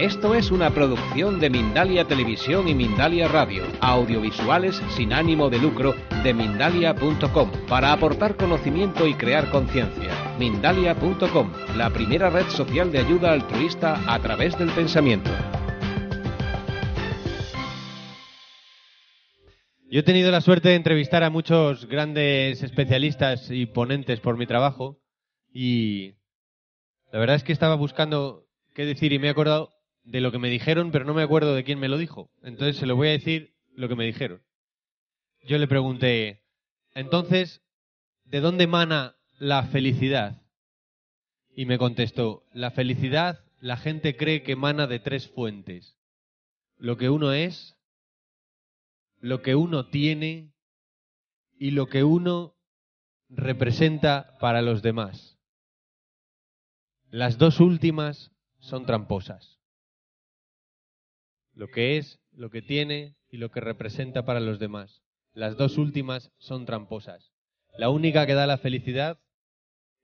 Esto es una producción de Mindalia Televisión y Mindalia Radio, audiovisuales sin ánimo de lucro de mindalia.com, para aportar conocimiento y crear conciencia. Mindalia.com, la primera red social de ayuda altruista a través del pensamiento. Yo he tenido la suerte de entrevistar a muchos grandes especialistas y ponentes por mi trabajo y la verdad es que estaba buscando qué decir y me he acordado de lo que me dijeron, pero no me acuerdo de quién me lo dijo. Entonces se lo voy a decir lo que me dijeron. Yo le pregunté, entonces, ¿de dónde emana la felicidad? Y me contestó, la felicidad la gente cree que emana de tres fuentes. Lo que uno es, lo que uno tiene y lo que uno representa para los demás. Las dos últimas son tramposas lo que es, lo que tiene y lo que representa para los demás. Las dos últimas son tramposas. La única que da la felicidad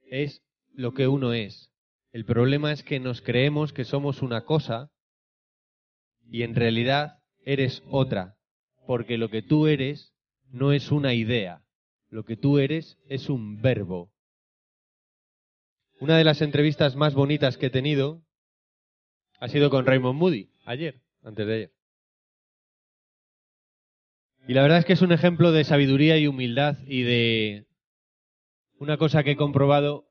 es lo que uno es. El problema es que nos creemos que somos una cosa y en realidad eres otra, porque lo que tú eres no es una idea, lo que tú eres es un verbo. Una de las entrevistas más bonitas que he tenido ha sido con Raymond Moody, ayer antes de ayer. Y la verdad es que es un ejemplo de sabiduría y humildad y de una cosa que he comprobado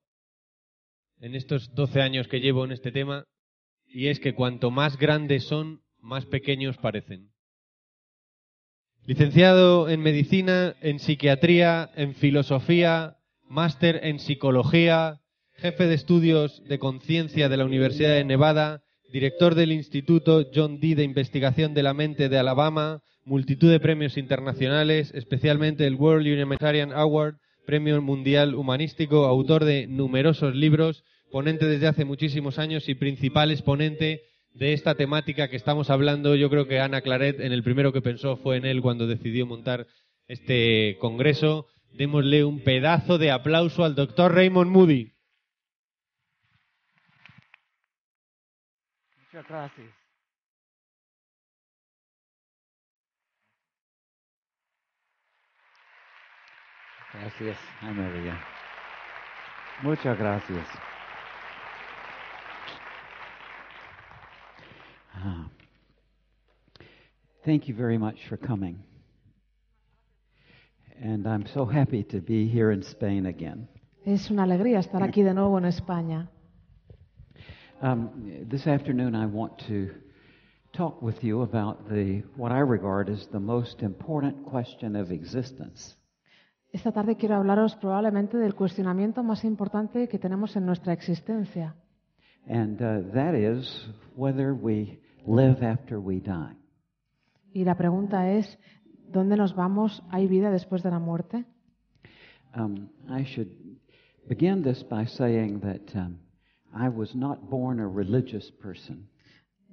en estos 12 años que llevo en este tema, y es que cuanto más grandes son, más pequeños parecen. Licenciado en medicina, en psiquiatría, en filosofía, máster en psicología, jefe de estudios de conciencia de la Universidad de Nevada, director del Instituto John Dee de Investigación de la Mente de Alabama, multitud de premios internacionales, especialmente el World Humanitarian Award, Premio Mundial Humanístico, autor de numerosos libros, ponente desde hace muchísimos años y principal exponente de esta temática que estamos hablando. Yo creo que Ana Claret en el primero que pensó fue en él cuando decidió montar este congreso. Démosle un pedazo de aplauso al doctor Raymond Moody. Muchas gracias. Gracias, María. Muchas gracias. Ah. Thank you very much for coming. And I'm so happy to be here in Spain again. Es una alegría estar aquí de nuevo en España. Um, this afternoon, I want to talk with you about the what I regard as the most important question of existence. Esta tarde quiero hablaros probablemente del cuestionamiento más importante que tenemos en nuestra existencia. And uh, that is whether we live after we die. Y la pregunta es, ¿dónde nos vamos? ¿Hay vida después de la muerte? Um, I should begin this by saying that um, I was not born a religious person.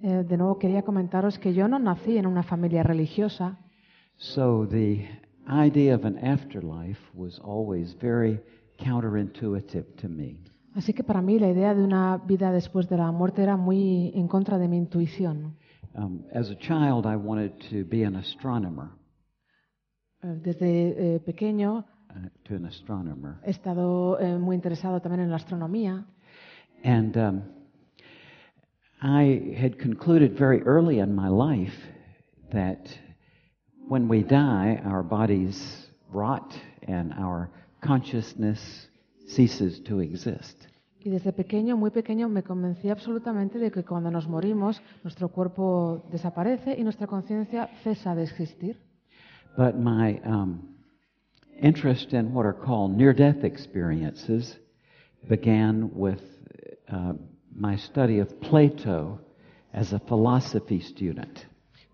Eh, de nuevo quería comentaros que yo no nací en una familia religiosa, So the idea of an afterlife was always very counterintuitive to me. así que para mí la idea de una vida después de la muerte era muy en contra de mi intuición. Um, as a child, I wanted to be an astronomer, Eh, Desde eh, pequeño uh, to an astronomer. he estado eh, muy interesado también en la astronomía And um, I had concluded very early in my life that when we die, our bodies rot and our consciousness ceases to exist. y desde pequeño, muy pequeño, me convencí absolutamente de que cuando nos morimos nuestro cuerpo desaparece y nuestra conciencia cesa de existir. But my um, interest in what are called near death experiences began with uh, my study of Plato as a philosophy student.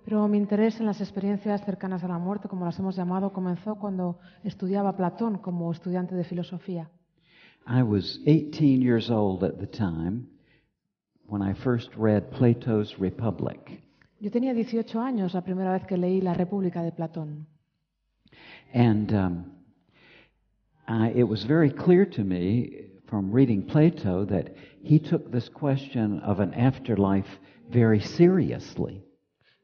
Pero mi interés en las experiencias cercanas a la muerte, como las hemos llamado, comenzó cuando estudiaba Platón como estudiante de filosofía. I was 18 years old at the time when I first read Plato's Republic. Yo tenía 18 años la primera vez que leí La República de Platón. And um, I, it was very clear to me from reading Plato that he took this question of an afterlife very seriously.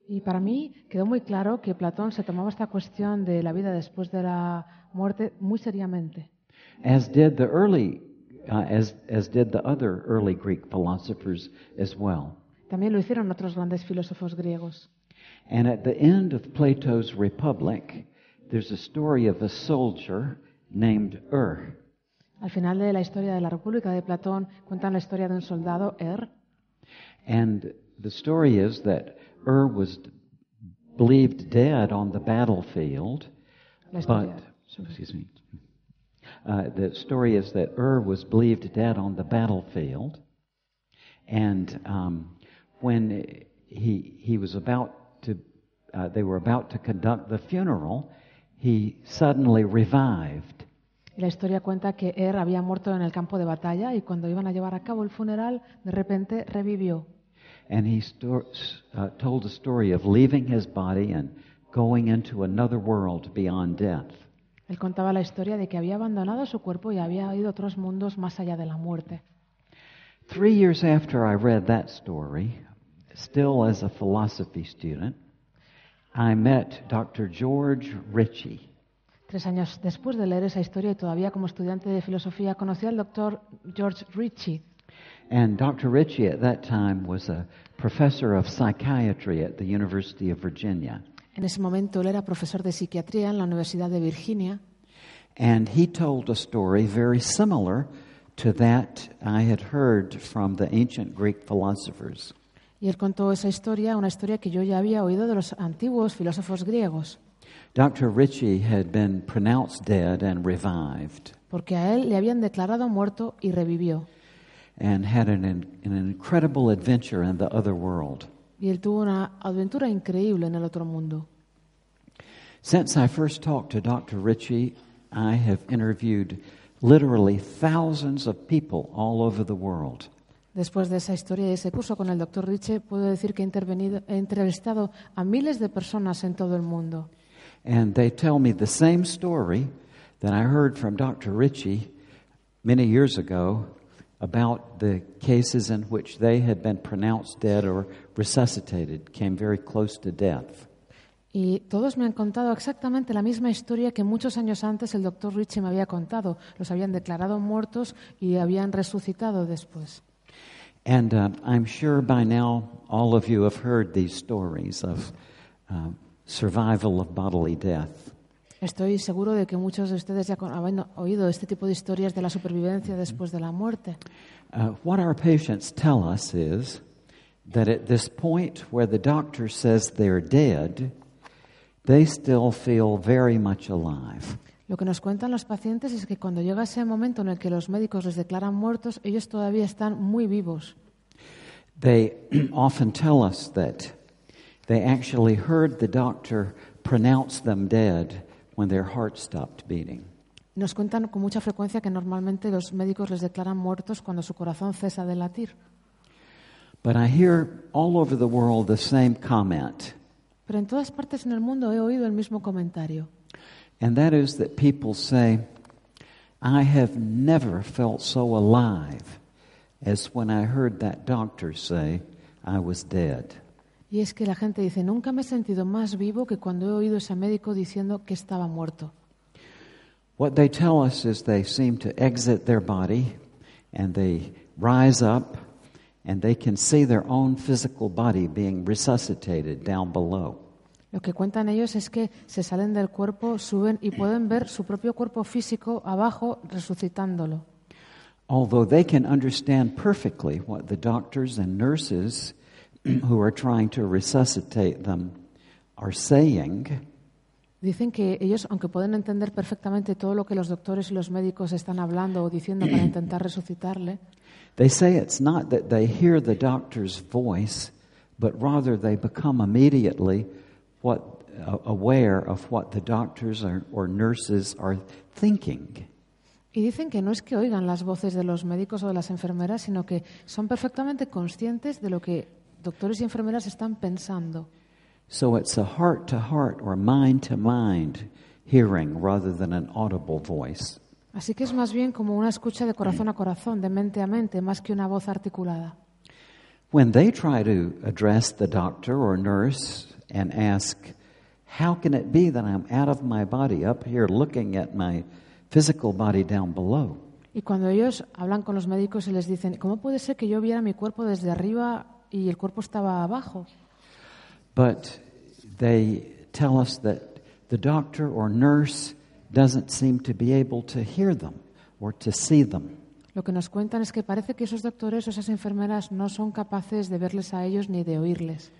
Y para mí quedó muy claro que Platón se tomaba esta cuestión de la vida después de la muerte muy seriamente. as did the early, uh, as, as did the other early Greek philosophers as well. También lo hicieron otros grandes filósofos griegos. And at the end of Plato's Republic, there's a story of a soldier named Ur. Al final de la historia de la República de Platón cuentan la historia de un soldado, Er, And the story is that Ur was believed dead on the battlefield, but, excuse me. Uh, the story is that Ur was believed dead on the battlefield, and um, when he he was about to, uh, they were about to conduct the funeral, he suddenly revived, la historia cuenta que Er había muerto en el campo de batalla y cuando iban a llevar a cabo el funeral, de repente revivió. and he uh, told a story of leaving his body and going into another world beyond death. Él contaba la historia de que había abandonado su cuerpo y había ido a otros mundos más allá de la muerte. Three years after I read that story, still as a philosophy student, I met Dr. George Ritchie. Tres años después de leer esa historia y todavía como estudiante de filosofía, conocí al doctor George Ritchie. And Dr. Ritchie at that time was a professor of psychiatry at the University of Virginia. En ese momento él era profesor de psiquiatría en la Universidad de Virginia And he told a story very similar to that I had heard from the ancient Greek philosophers. y él contó esa historia, una historia que yo ya había oído de los antiguos filósofos griegos, Dr. Ritchie had been pronounced dead and revived porque a él le habían declarado muerto y revivió. and had an, an incredible adventure in the other world. Y él tuvo una aventura increíble en el otro mundo. Since I first talked to Dr. Ritchie, I have interviewed literally thousands of people all over the world. Después de esa historia y ese curso con el doctor Ritchie, puedo decir que he, intervenido, he entrevistado a miles de personas en todo el mundo. And they tell me the same story that I heard from Dr. Ritchie many years ago about the cases in which they had been pronounced dead or resuscitated, came very close to death. Y todos me han contado exactamente la misma historia que muchos años antes el doctor Ritchie me había contado. Los habían declarado muertos y habían resucitado después. And uh, I'm sure by now all of you have heard these stories of uh, survival of bodily death. Estoy seguro de que muchos de ustedes ya habrán oído este tipo de historias de la supervivencia después de la muerte. Uh, what our patients tell us is that at this point where the doctor says they're dead, they still feel very much alive. Lo que nos cuentan los pacientes es que cuando llega ese momento en el que los médicos les declaran muertos, ellos todavía están muy vivos. They often tell us that they actually heard the doctor pronounce them dead when their heart stopped beating. Nos cuentan con mucha frecuencia que normalmente los médicos les declaran muertos cuando su corazón cesa de latir. But I hear all over the world the same comment, Pero en todas partes en el mundo he oído el mismo comentario. and that is that people say, I have never felt so alive as when I heard that doctor say I was dead. Y es que la gente dice, nunca me he sentido más vivo que cuando he oído a ese médico diciendo que estaba muerto. What they tell us is they seem to exit their body and they rise up and they can see their own physical body being resuscitated down below. Lo que cuentan ellos es que se salen del cuerpo, suben y pueden ver su propio cuerpo físico abajo resucitándolo. Although they can understand perfectly what the doctors and nurses who are trying to resuscitate them are saying, Dicen que ellos, aunque pueden entender perfectamente todo lo que los doctores y los médicos están hablando o diciendo para intentar resucitarle, they say it's not that they hear the doctor's voice, but rather they become immediately what, uh, aware of what the doctors are, or nurses are thinking. y dicen que no es que oigan las voces de los médicos o de las enfermeras, sino que son perfectamente conscientes de lo que doctores y enfermeras están pensando. So it's a heart to heart or mind to mind hearing rather than an audible voice. Así que es más bien como una escucha de corazón a corazón, de mente a mente, más que una voz articulada. When they try to address the doctor or nurse and ask, How can it be that I'm out of my body up here looking at my physical body down below? Y cuando ellos hablan con los médicos y les dicen, ¿cómo puede ser que yo viera mi cuerpo desde arriba y el cuerpo estaba abajo? But they tell us that the doctor or nurse doesn't seem to be able to hear them or to see them. Lo que nos cuentan es que parece que esos doctores o esas enfermeras no son capaces de verles a ellos ni de oírles.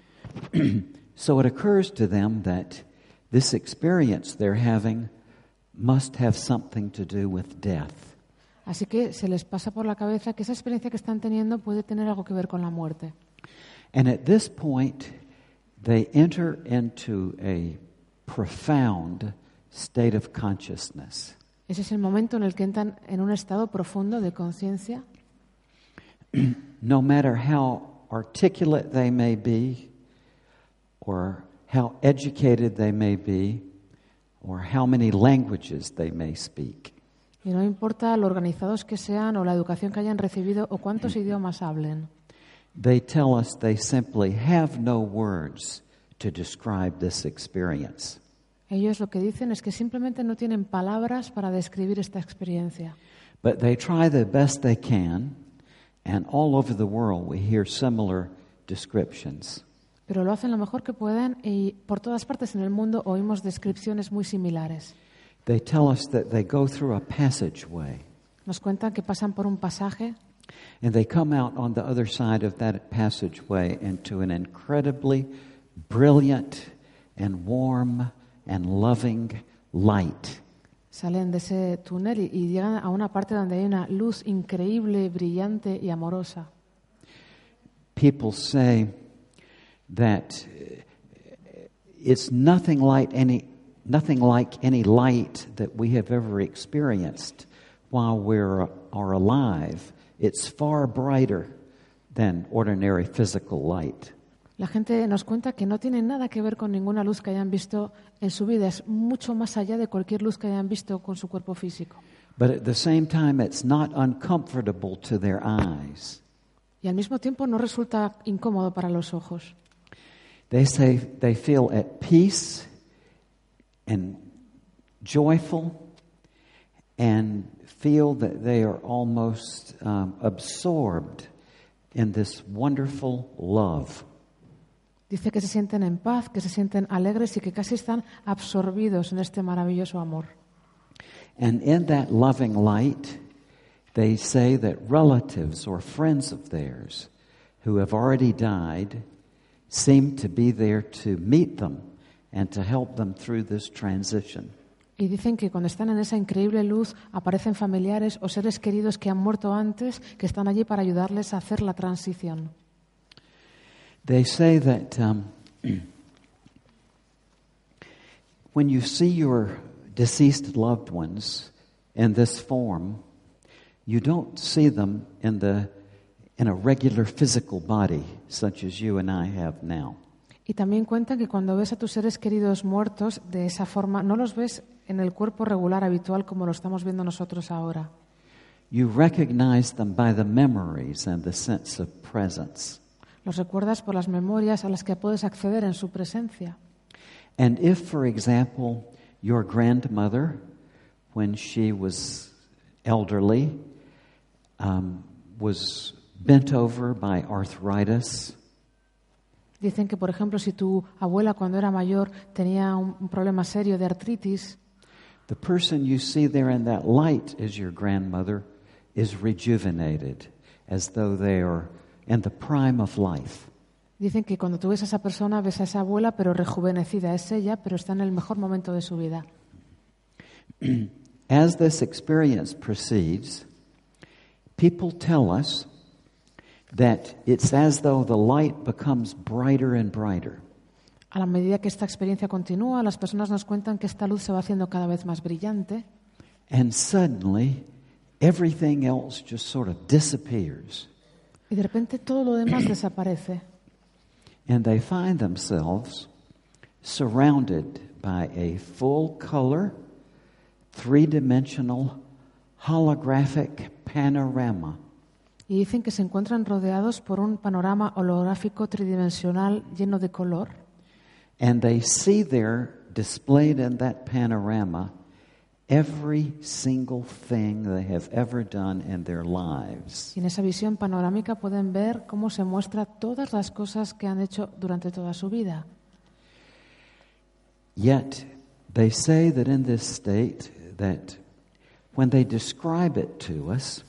So it occurs to them that this experience they're having must have something to do with death. Así que se les pasa por la cabeza que esa experiencia que están teniendo puede tener algo que ver con la muerte. And at this point, they enter into a profound state of consciousness. Ese es el momento en el que entran en un estado profundo de conciencia. No matter how articulate they may be, or how educated they may be, or how many languages they may speak. Y no importa lo organizados que sean o la educación que hayan recibido o cuántos idiomas hablen. They tell us they simply have no words to describe this experience. Ellos lo que dicen es que simplemente no tienen palabras para describir esta experiencia. But they try the best they can, and all over the world we hear similar descriptions. Pero lo hacen lo mejor que pueden y por todas partes en el mundo oímos descripciones muy similares. They tell us that they go through a passageway Nos cuentan que pasan por un pasaje and they come out on the other side of that passageway into an incredibly brilliant and warm and loving light. Salen de ese túnel y, y llegan a una parte donde hay una luz increíble, brillante y amorosa. People say that uh, it's nothing like any nothing like any light that we have ever experienced while we're are alive. It's far brighter than ordinary physical light. La gente nos cuenta que no tiene nada que ver con ninguna luz que hayan visto en su vida, es mucho más allá de cualquier luz que hayan visto con su cuerpo físico. But at the same time, it's not uncomfortable to their eyes. Y al mismo tiempo no resulta incómodo para los ojos. They say they feel at peace and joyful and feel that they are almost um, absorbed in this wonderful love. Dice que se sienten en paz, que se sienten alegres y que casi están absorbidos en este maravilloso amor. And in that loving light, they say that relatives or friends of theirs who have already died seem to be there to meet them and to help them through this transition. Y dicen que cuando están en esa increíble luz aparecen familiares o seres queridos que han muerto antes, que están allí para ayudarles a hacer la transición. They say that um, when you see your deceased loved ones in this form, you don't see them in, the, in a regular physical body such as you and I have now. Y también cuentan que cuando ves a tus seres queridos muertos de esa forma, no los ves en el cuerpo regular habitual como lo estamos viendo nosotros ahora. You recognize them by the memories and the sense of presence. Los recuerdas por las memorias a las que puedes acceder en su presencia. And if, for example, your grandmother, when she was elderly, um, was bent over by arthritis, Dicen que, por ejemplo, si tu abuela cuando era mayor tenía un, un problema serio de artritis, the person you see there in that light as your grandmother is rejuvenated, as though they are in the prime of life. dicen que cuando tú ves a esa persona, ves a esa abuela, pero rejuvenecida es ella, pero está en el mejor momento de su vida. As this experience proceeds, people tell us that it's as though the light becomes brighter and brighter. A la medida que esta experiencia continúa, las personas nos cuentan que esta luz se va haciendo cada vez más brillante And suddenly, everything else just sort of disappears. y de repente todo lo demás desaparece. And they find themselves surrounded by a full color, three dimensional holographic panorama. Y dicen que se encuentran rodeados por un panorama holográfico tridimensional lleno de color. And they see there, displayed in that panorama, every single thing they have ever done in their lives. Y en esa visión panorámica pueden ver cómo se muestra todas las cosas que han hecho durante toda su vida. Yet they say that in this state that when they describe it to us,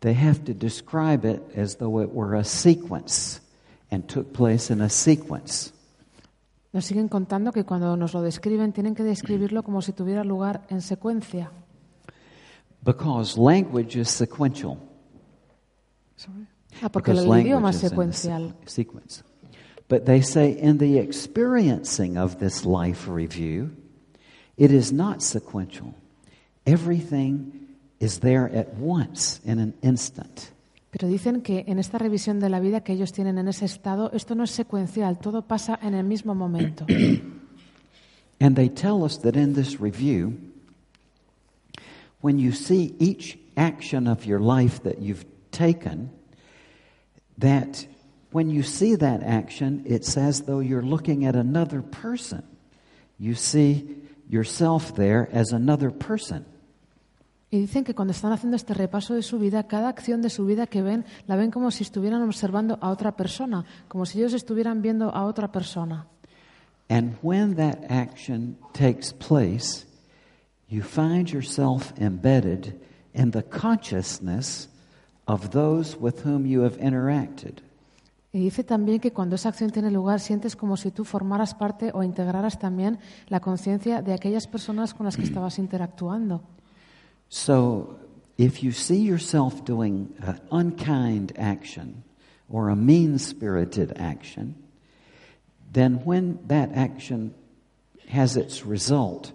they have to describe it as though it were a sequence and took place in a sequence. Nos siguen contando que cuando nos lo describen tienen que describirlo como si tuviera lugar en secuencia. Because language is sequential. Ah, porque Because el idioma language es is in secuencial. sequence. But they say in the experiencing of this life review, it is not sequential. Everything is there at once in an instant. Pero dicen que en esta revisión de la vida que ellos tienen en ese estado, esto no es secuencial, todo pasa en el mismo momento. And they tell us that in this review, when you see each action of your life that you've taken, that when you see that action, it's as though you're looking at another person. You see yourself there as another person. Y dicen que cuando están haciendo este repaso de su vida, cada acción de su vida que ven, la ven como si estuvieran observando a otra persona, como si ellos estuvieran viendo a otra persona. And when that action takes place, you find yourself embedded in the consciousness of those with whom you have interacted. Y dice también que cuando esa acción tiene lugar, sientes como si tú formaras parte o integraras también la conciencia de aquellas personas con las que estabas interactuando. So, if you see yourself doing an unkind action or a mean spirited action, then when that action has its result,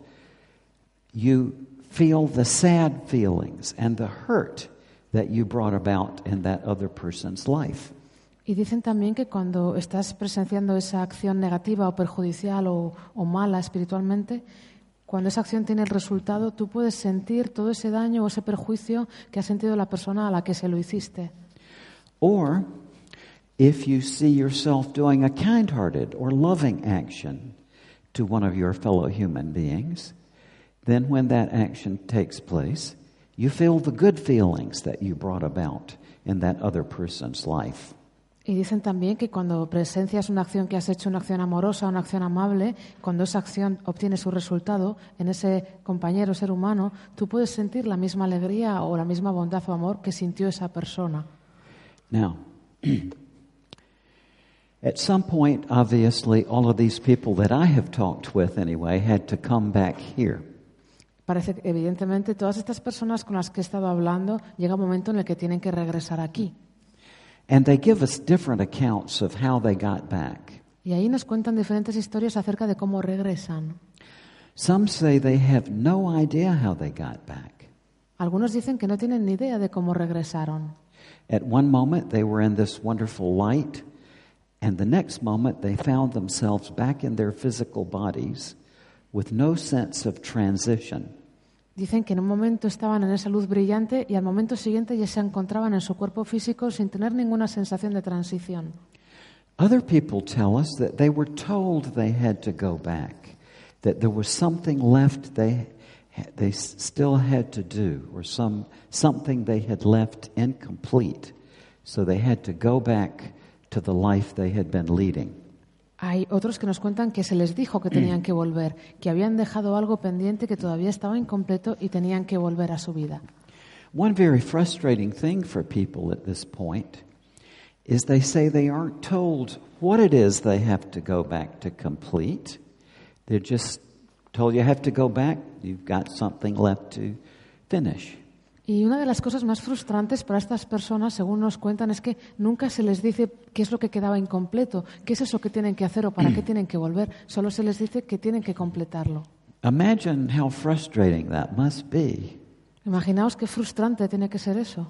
you feel the sad feelings and the hurt that you brought about in that other person's life. Y dicen también que cuando estás presenciando esa acción negativa o perjudicial o, o mala espiritualmente, cuando esa acción tiene el resultado, tú puedes sentir todo ese daño o ese perjuicio que ha sentido la persona a la que se lo hiciste. Or if you see yourself doing a kind hearted or loving action to one of your fellow human beings, then when that action takes place, you feel the good feelings that you brought about in that other person's life. Y dicen también que cuando presencias una acción que has hecho, una acción amorosa, una acción amable, cuando esa acción obtiene su resultado en ese compañero, ser humano, tú puedes sentir la misma alegría o la misma bondad o amor que sintió esa persona. Now, at some point, obviously, all of these people that I have talked with anyway had to come back here. Parece que, evidentemente, todas estas personas con las que he estado hablando, llega un momento en el que tienen que regresar aquí. And they give us different accounts of how they got back. Y ahí nos cuentan diferentes historias acerca de cómo regresan. Some say they have no idea how they got back. Algunos dicen que no tienen ni idea de cómo regresaron. At one moment, they were in this wonderful light, and the next moment, they found themselves back in their physical bodies with no sense of transition. Dicen que en un momento estaban en esa luz brillante y al momento siguiente ya se encontraban en su cuerpo físico sin tener ninguna sensación de transición. Other people tell us that they were told they had to go back, that there was something left they, they still had to do, or some, something they had left incomplete. So they had to go back to the life they had been leading. Hay otros que nos cuentan que se les dijo que tenían que volver, que habían dejado algo pendiente que todavía estaba incompleto y tenían que volver a su vida. One very frustrating thing for people at this point is they say they aren't told what it is they have to go back to complete. They're just told you have to go back, you've got something left to finish. Y una de las cosas más frustrantes para estas personas, según nos cuentan, es que nunca se les dice qué es lo que quedaba incompleto, qué es eso que tienen que hacer o para qué tienen que volver. Solo se les dice que tienen que completarlo. Imagine how frustrating that must be. Imaginaos qué frustrante tiene que ser eso.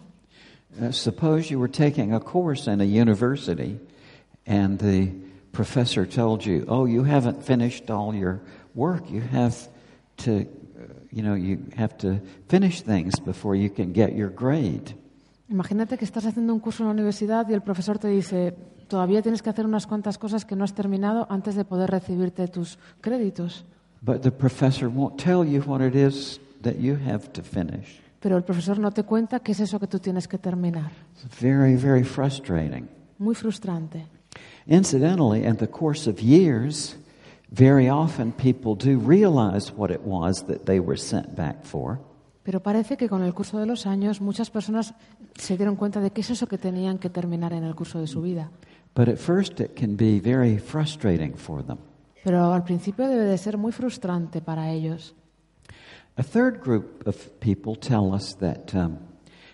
Uh, suppose you were taking a course in a university and the professor told you, oh, you haven't finished all your work. You have to you know, you have to finish things before you can get your grade. Imagínate que estás haciendo un curso en la universidad y el profesor te dice, todavía tienes que hacer unas cuantas cosas que no has terminado antes de poder recibirte tus créditos. But the professor won't tell you what it is that you have to finish. Pero el profesor no te cuenta qué es eso que tú tienes que terminar. It's very, very frustrating. Muy frustrante. Incidentally, in the course of years, very often people do realize what it was that they were sent back for. Pero parece que con el curso de los años muchas personas se dieron cuenta de qué es eso que tenían que terminar en el curso de su vida. But at first, it can be very frustrating for them. Pero al principio debe de ser muy frustrante para ellos. A third group of people tell us that um,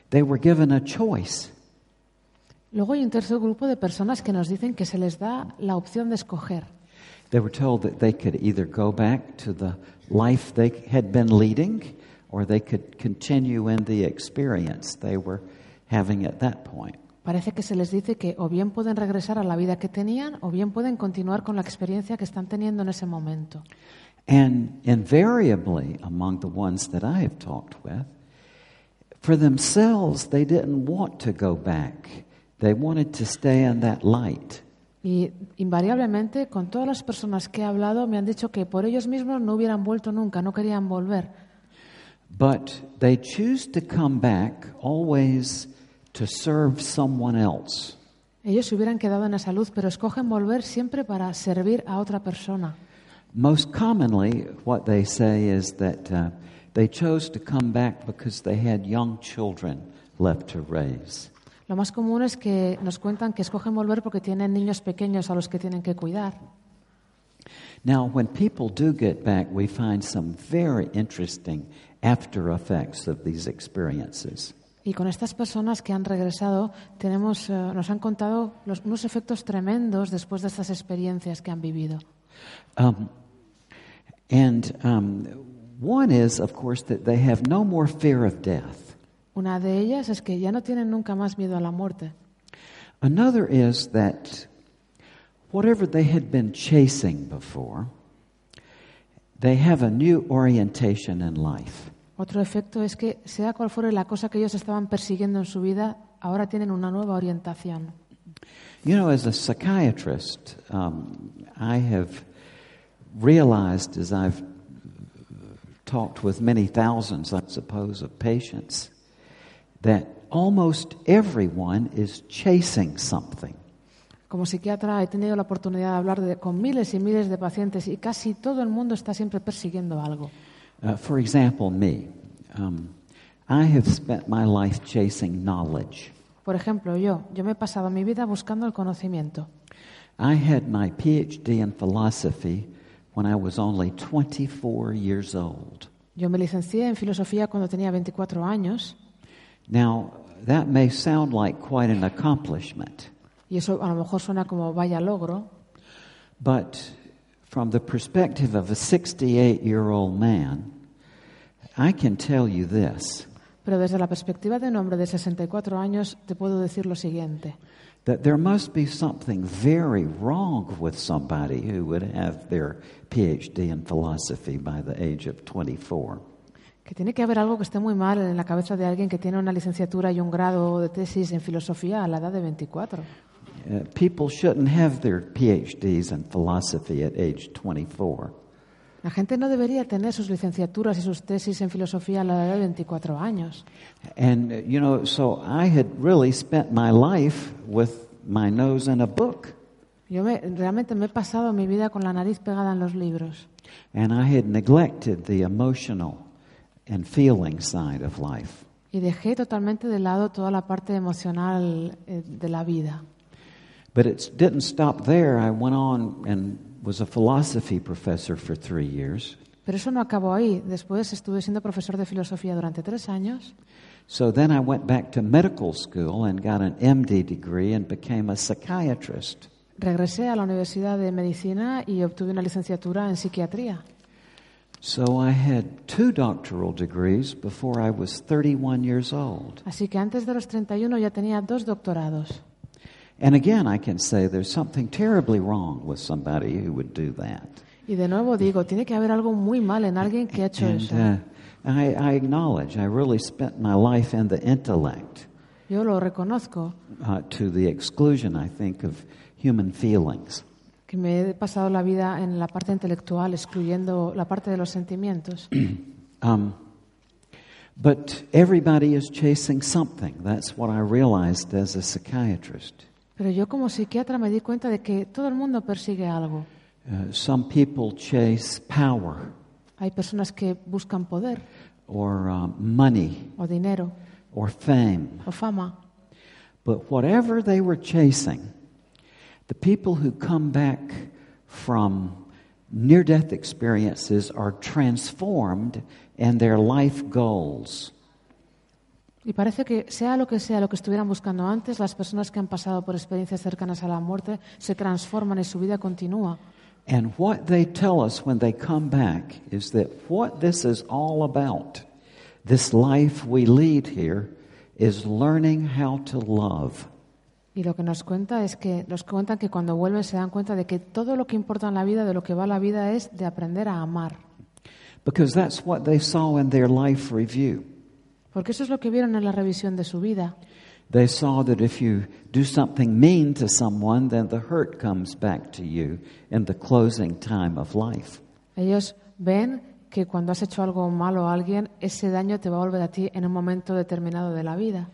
they were given a choice. Luego hay un tercer grupo de personas que nos dicen que se les da la opción de escoger. They were told that they could either go back to the life they had been leading or they could continue in the experience they were having at that point. Parece que se les dice que o bien pueden regresar a la vida que tenían o bien pueden continuar con la experiencia que están teniendo en ese momento. And invariably, among the ones that I have talked with, for themselves, they didn't want to go back. They wanted to stay in that light. Y invariablemente, con todas las personas que he hablado, me han dicho que por ellos mismos no hubieran vuelto nunca, no querían volver. But they choose to come back always to serve someone else. Ellos se hubieran quedado en esa luz, pero escogen volver siempre para servir a otra persona. Most commonly, what they say is that uh, they chose to come back because they had young children left to raise. Lo más común es que nos cuentan que escogen volver porque tienen niños pequeños a los que tienen que cuidar. Now, when people do get back, we find some very interesting after effects of these experiences. Y con estas personas que han regresado, tenemos, eh, nos han contado los- unos efectos tremendos después de estas experiencias que han vivido. Um, and um, one is, of course, that they have no more fear of death. Una de ellas es que ya no tienen nunca más miedo a la muerte. Another is that whatever they had been chasing before, they have a new orientation in life. Otro efecto es que, sea cual fuere la cosa que ellos estaban persiguiendo en su vida, ahora tienen una nueva orientación. You know, as a psychiatrist, um, I have realized as I've talked with many thousands, I suppose, of patients, that almost everyone is chasing something. Como psiquiatra he tenido la oportunidad de hablar de- con miles y miles de pacientes y casi todo el mundo está siempre persiguiendo algo. Uh, for example, me. Um, I have spent my life chasing knowledge. Por ejemplo, yo, yo me he pasado mi vida buscando el conocimiento. I had my PhD in philosophy when I was only 24 years old. Yo me licencié en filosofía cuando tenía 24 años Now, that may sound like quite an accomplishment, y eso a lo mejor suena como vaya logro, but from the perspective of a 68 year old man, I can tell you this pero desde la perspectiva de un hombre de 64 años te puedo decir lo siguiente. that there must be something very wrong with somebody who would have their PhD in philosophy by the age of 24. Que tiene que haber algo que esté muy mal en la cabeza de alguien que tiene una licenciatura y un grado de tesis en filosofía a la edad de 24. Uh, people shouldn't have their PhDs in philosophy at age 24. La gente no debería tener sus licenciaturas y sus tesis en filosofía a la edad de 24 años. And, uh, you know, so I had really spent my life with my nose in a book. Yo me- realmente me he pasado mi vida con la nariz pegada en los libros And I had neglected the emotional and feeling side of life. y dejé totalmente de lado toda la parte emocional eh, de la vida. But it didn't stop there. I went on and was a philosophy professor for three years. Pero eso no acabó ahí. Después estuve siendo profesor de filosofía durante tres años. So then I went back to medical school and got an MD degree and became a psychiatrist. Regresé a la Universidad de Medicina y obtuve una licenciatura en psiquiatría. So I had two doctoral degrees before I was 31 years old. Así que antes de los 31 ya tenía dos doctorados. And again, I can say there's something terribly wrong with somebody who would do that. Y de nuevo digo, tiene que haber algo muy mal en alguien que ha hecho And eso. uh, I, I acknowledge I really spent my life in the intellect Yo lo reconozco, uh, to the exclusion, I think, of human feelings. Que me he pasado la vida en la parte intelectual, excluyendo la parte de los sentimientos. Um, but everybody is chasing something. That's what I realized as a psychiatrist. Pero yo como psiquiatra me di cuenta de que todo el mundo persigue algo. Uh, some people chase power Hay personas que buscan poder or uh, money o dinero or fame. o fama. But whatever they were chasing, the people who come back from near death experiences are transformed in their life goals. Y parece que sea lo que sea lo que estuvieran buscando antes, las personas que han pasado por experiencias cercanas a la muerte se transforman y su vida continúa. And what they tell us when they come back is that what this is all about, this life we lead here, is learning how to love. Y lo que nos cuenta es que nos cuentan que cuando vuelven se dan cuenta de que todo lo que importa en la vida, de lo que va la vida, es de aprender a amar. Because that's what they saw in their life review. Porque eso es lo que vieron en la revisión de su vida. They saw that if you do something mean to someone, then the hurt comes back to you in the closing time of life. Ellos ven que cuando has hecho algo malo a alguien, ese daño te va a volver a ti en un momento determinado de la vida.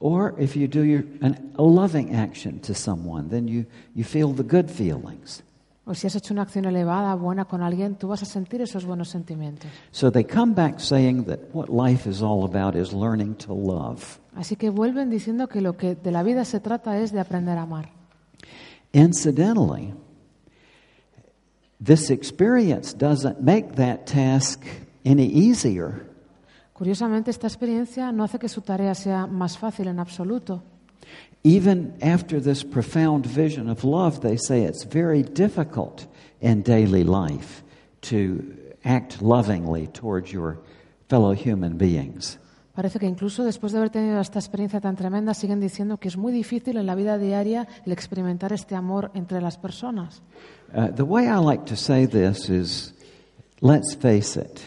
Or if you do your, an, a loving action to someone, then you, you feel the good feelings. O si has hecho una acción elevada, buena con alguien, tú vas a sentir esos buenos sentimientos. So they come back saying that what life is all about is learning to love. Así que vuelven diciendo que lo que de la vida se trata es de aprender a amar. Incidentally, this experience doesn't make that task any easier. Curiosamente, esta experiencia no hace que su tarea sea más fácil en absoluto. Even after this profound vision of love, they say it's very difficult in daily life to act lovingly towards your fellow human beings. Parece que incluso después de haber tenido esta experiencia tan tremenda, siguen diciendo que es muy difícil en la vida diaria el experimentar este amor entre las personas. Uh, the way I like to say this is let's face it,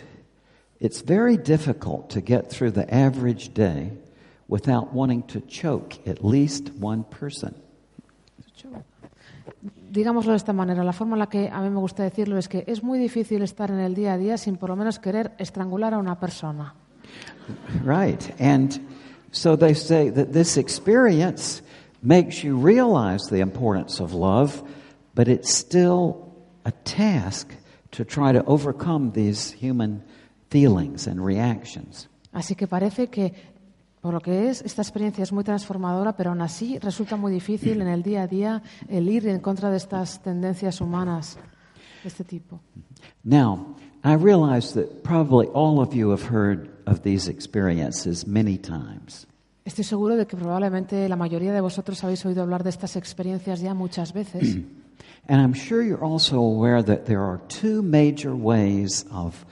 it's very difficult to get through the average day without wanting to choke at least one person. Digámoslo de esta manera, la forma en la que a mí me gusta decirlo es que es muy difícil estar en el día a día sin por lo menos querer estrangular a una persona. Right. And so they say that this experience makes you realize the importance of love, but it's still a task to try to overcome these human feelings and reactions. Así que parece que, por lo que es, esta experiencia es muy transformadora, pero aún así resulta muy difícil en el día a día el ir en contra de estas tendencias humanas de este tipo. Now, I realize that probably all of you have heard of these experiences many times. Estoy seguro de que probablemente la mayoría de vosotros habéis oído hablar de estas experiencias ya muchas veces. And I'm sure you're also aware that there are two major ways of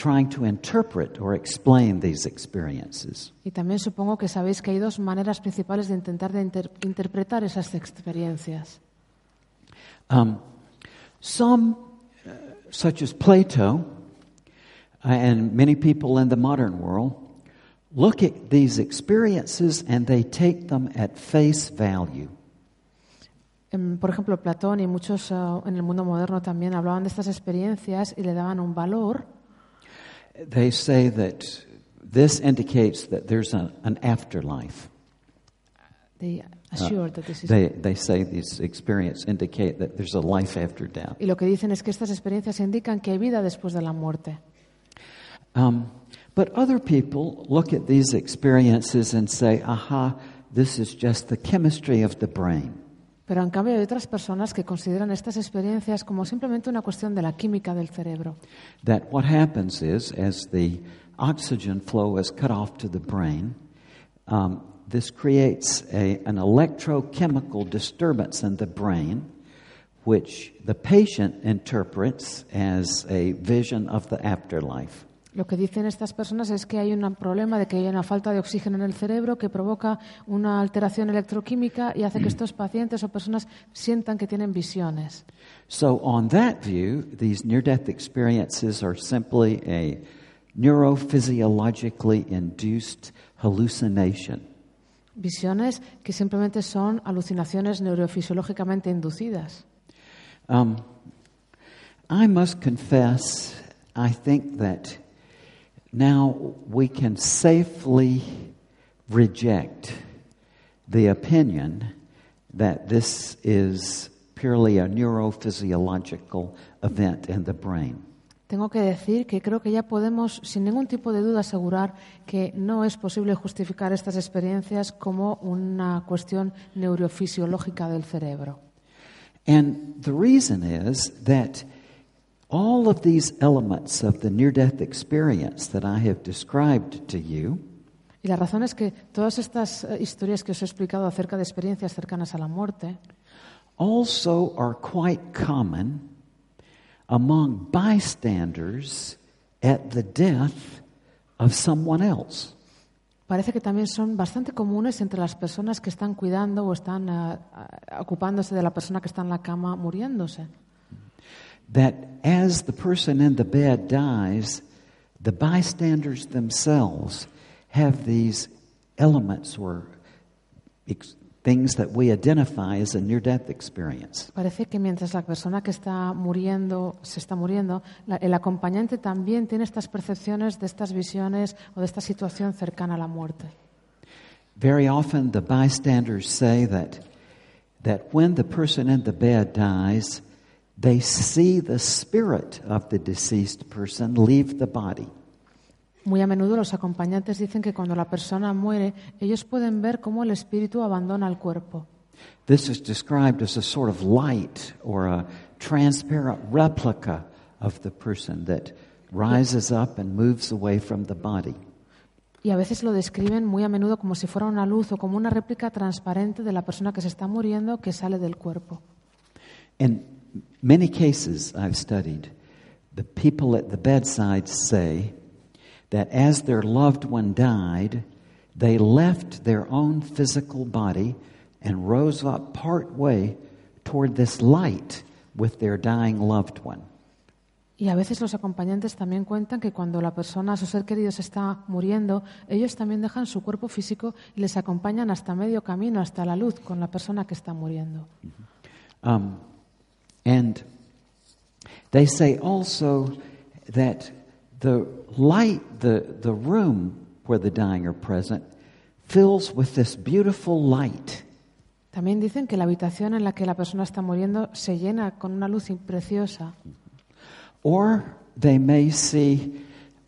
trying to interpret or explain these experiences. Y también supongo que sabéis que hay dos maneras principales de intentar de inter- interpretar esas experiencias. Um, some, uh, such as Plato, uh, and many people in the modern world, look at these experiences and they take them at face value. Em, Por ejemplo, Platón y muchos ah, en el mundo moderno también hablaban de estas experiencias y le daban un valor. They say that this indicates that there's a, an afterlife. They assured that this is- They, they say these experiences indicate that there's a life after death. Y lo que dicen es que estas experiencias indican que hay vida después de la muerte. Um, but other people look at these experiences and say, aha, this is just the chemistry of the brain. Pero en cambio hay otras personas que consideran estas experiencias como simplemente una cuestión de la química del cerebro. That what happens is, as the oxygen flow is cut off to the brain, um, this creates a, an electrochemical disturbance in the brain, which the patient interprets as a vision of the afterlife. Lo que dicen estas personas es que hay un problema de que hay una falta de oxígeno en el cerebro que provoca una alteración electroquímica y hace que estos pacientes o personas sientan que tienen visiones. So, on that view, these near death experiences are simply a neurophysiologically induced hallucination. Visiones que simplemente son alucinaciones neurofisiológicamente inducidas. Um, I must confess, I think that now we can safely reject the opinion that this is purely a neurophysiological event in the brain. Tengo que decir que creo que ya podemos, sin ningún tipo de duda, asegurar que no es posible justificar estas experiencias como una cuestión neurofisiológica del cerebro. And the reason is that all of these elements of the near death experience that I have described to you Y la razón es que todas estas eh, historias que os he explicado acerca de experiencias cercanas a la muerte also are quite common among bystanders at the death of someone else. parece que también son bastante comunes entre las personas que están cuidando o están eh, ocupándose de la persona que está en la cama muriéndose. That as the person in the bed dies, the bystanders themselves have these elements or ex- things that we identify as a near death experience. Parece que mientras la persona que está muriendo se está muriendo, la- el acompañante también tiene estas percepciones de estas visiones o de esta situación cercana a la muerte. Very often, the bystanders say that, that when the person in the bed dies, they see the spirit of the deceased person leave the body. Muy a menudo los acompañantes dicen que cuando la persona muere, ellos pueden ver cómo el espíritu abandona el cuerpo. This is described as a sort of light or a transparent replica of the person that rises up and moves away from the body. Y a veces lo describen muy a menudo como si fuera una luz o como una réplica transparente de la persona que se está muriendo que sale del cuerpo. In many cases I've studied, the people at the bedside say that as their loved one died, they left their own physical body and rose up part way toward this light with their dying loved one. Y a veces los acompañantes también cuentan que cuando la persona, su ser querido, se está muriendo, ellos también dejan su cuerpo físico y les acompañan hasta medio camino, hasta la luz, con la persona que está muriendo. Um, and they say also that the light, the, the room where the dying are present, fills with this beautiful light. También dicen que la habitación en la que la persona está muriendo se llena con una luz preciosa. Or they may see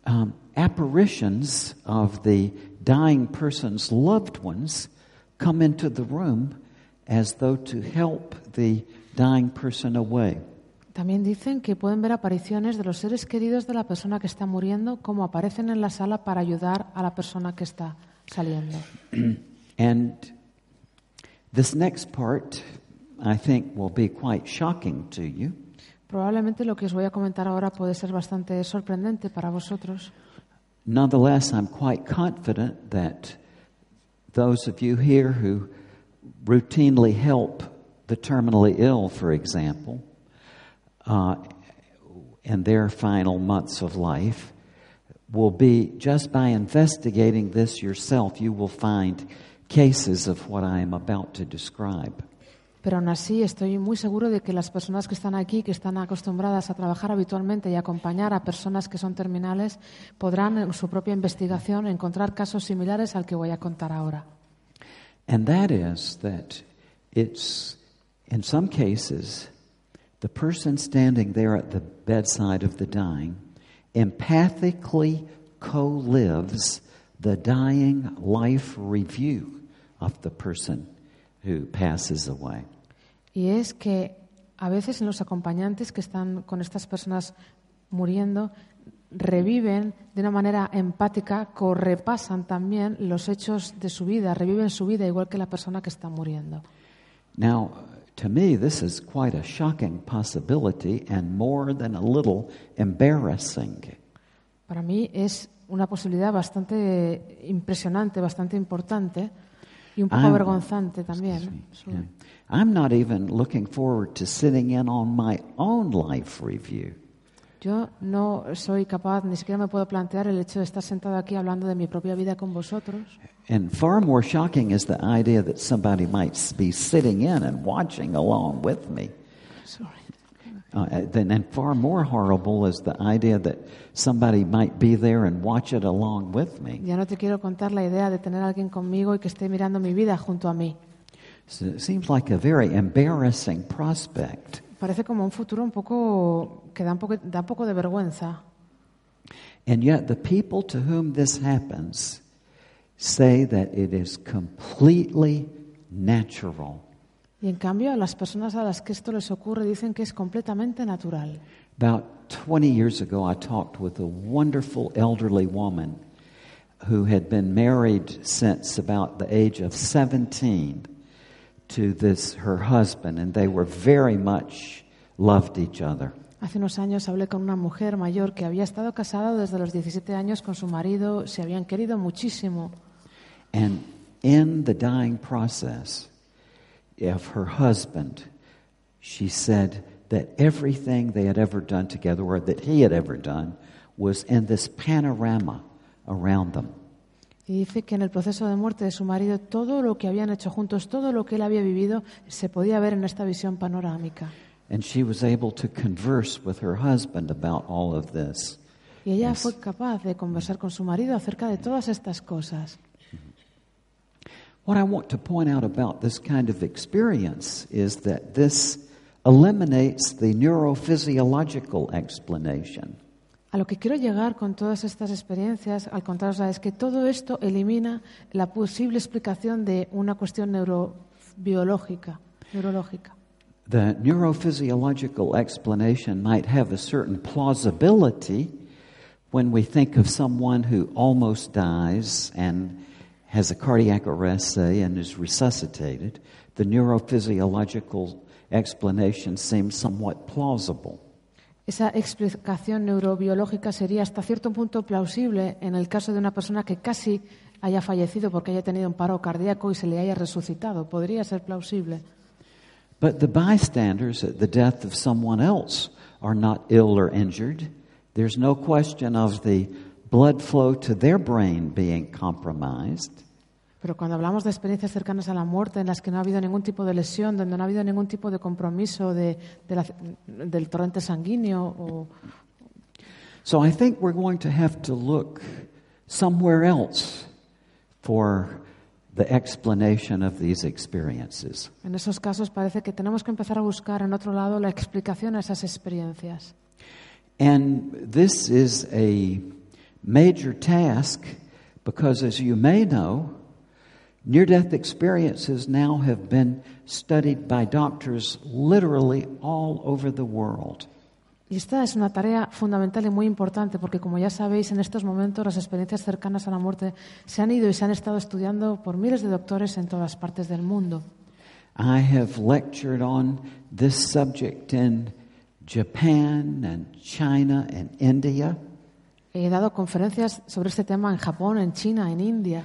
um, apparitions of the dying person's loved ones come into the room as though to help the dying person away. También dicen que pueden ver apariciones de los seres queridos de la persona que está muriendo, como aparecen en la sala para ayudar a la persona que está saliendo. And this next part, I think, will be quite shocking to you. Probablemente lo que os voy a comentar ahora puede ser bastante sorprendente para vosotros. Nonetheless, I'm quite confident that those of you here who routinely help the terminally ill, for example, uh, in their final months of life, will be just by investigating this yourself, you will find cases of what I am about to describe. Pero aún así estoy muy seguro de que las personas que están aquí, que están acostumbradas a trabajar habitualmente y acompañar a personas que son terminales, podrán en su propia investigación encontrar casos similares al que voy a contar ahora. And that is that it's, in some cases, the person standing there at the bedside of the dying empathically co lives the dying life review of the person who passes away. Y es que a veces los acompañantes que están con estas personas muriendo reviven de una manera empática, correpasan también los hechos de su vida, reviven su vida igual que la persona que está muriendo. Now, to me, this is quite a shocking possibility and more than a little embarrassing. Para mí es una posibilidad bastante impresionante, bastante importante y un poco I'm- avergonzante también. Yeah. I'm not even looking forward to sitting in on my own life review. Yo no soy capaz, ni siquiera me puedo plantear el hecho de estar sentado aquí hablando de mi propia vida con vosotros. And far more shocking is the idea that somebody might be sitting in and watching along with me. Uh, then, and far more horrible is the idea that somebody might be there and watch it along with me. Ya no te quiero contar la idea de tener alguien conmigo y que esté mirando mi vida junto a mí. So it seems like a very embarrassing prospect. Parece como un futuro un poco que da un poco, da un poco de vergüenza. And yet, the people to whom this happens say that it is completely natural. Y en cambio, a las personas a las que esto les ocurre dicen que es completamente natural. About 20 years ago, I talked with a wonderful elderly woman who had been married since about the age of 17 to this her husband, and they were very much loved each other. Hace unos años hablé con una mujer mayor que había estado casada desde los 17 años con su marido, se habían querido muchísimo. And in the dying process of her husband, she said that everything they had ever done together, or that he had ever done, was in this panorama around them. Y dice que en el proceso de muerte de su marido todo lo que habían hecho juntos, todo lo que él había vivido, se podía ver en esta visión panorámica. And she was able to converse with her husband about all of this. Y ella Yes. fue capaz de conversar con su marido acerca de todas estas cosas. What I want to point out about this kind of experience is that this eliminates the neurophysiological explanation. A lo que quiero llegar con todas estas experiencias, al contrario, es que todo esto elimina la posible explicación de una cuestión neurobiológica, neurológica. The neurophysiological explanation might have a certain plausibility when we think of someone who almost dies and has a cardiac arrest, say, and is resuscitated. The neurophysiological explanation seems somewhat plausible. Esa explicación neurobiológica sería hasta cierto punto plausible en el caso de una persona que casi haya fallecido porque haya tenido un paro cardíaco y se le haya resucitado. Podría ser plausible. But the bystanders at the death of someone else are not ill or injured. There's no question of the blood flow to their brain being compromised. Pero cuando hablamos de experiencias cercanas a la muerte en las que no ha habido ningún tipo de lesión, donde no ha habido ningún tipo de compromiso de, de la- del torrente sanguíneo, o, So I think we're going to have to look somewhere else for the explanation of these experiences. en esos casos parece que tenemos que empezar a buscar en otro lado la explicación a esas experiencias. And this is a major task because, as you may know, near death experiences now have been studied by doctors literally all over the world. Y esta es una tarea fundamental y muy importante porque, como ya sabéis, en estos momentos las experiencias cercanas a la muerte se han ido y se han estado estudiando por miles de doctores en todas partes del mundo. I have lectured on this subject in Japan and China and India. He dado conferencias sobre este tema en Japón, en China, en India.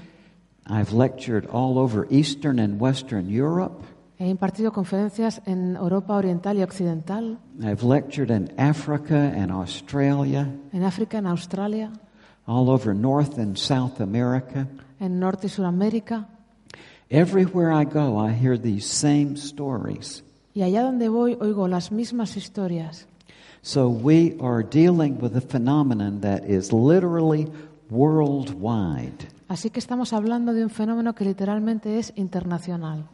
I've lectured all over Eastern and Western Europe. He impartido conferencias en Europa Oriental y Occidental, I've lectured in Africa and Australia, en África, en Australia, all over North and South America. en Norte y Suramérica. Everywhere I go, I hear these same stories. Y allá donde voy oigo las mismas historias. So we are dealing with a phenomenon that is literally worldwide. Así que estamos hablando de un fenómeno que literalmente es internacional.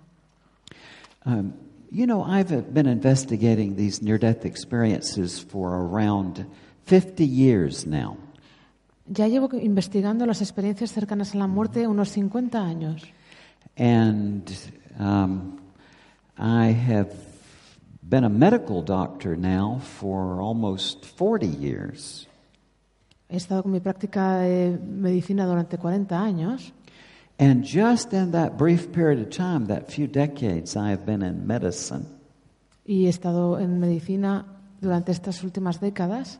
Um, you know, I've uh, been investigating these near death experiences for around 50 years now. Ya llevo investigando las experiencias cercanas a la muerte unos 50 años. And um, I have been a medical doctor now for almost 40 years. He estado con mi práctica de medicina durante 40 años And just in that brief period of time, that few decades I have been in medicine, y he estado en medicina durante estas últimas décadas,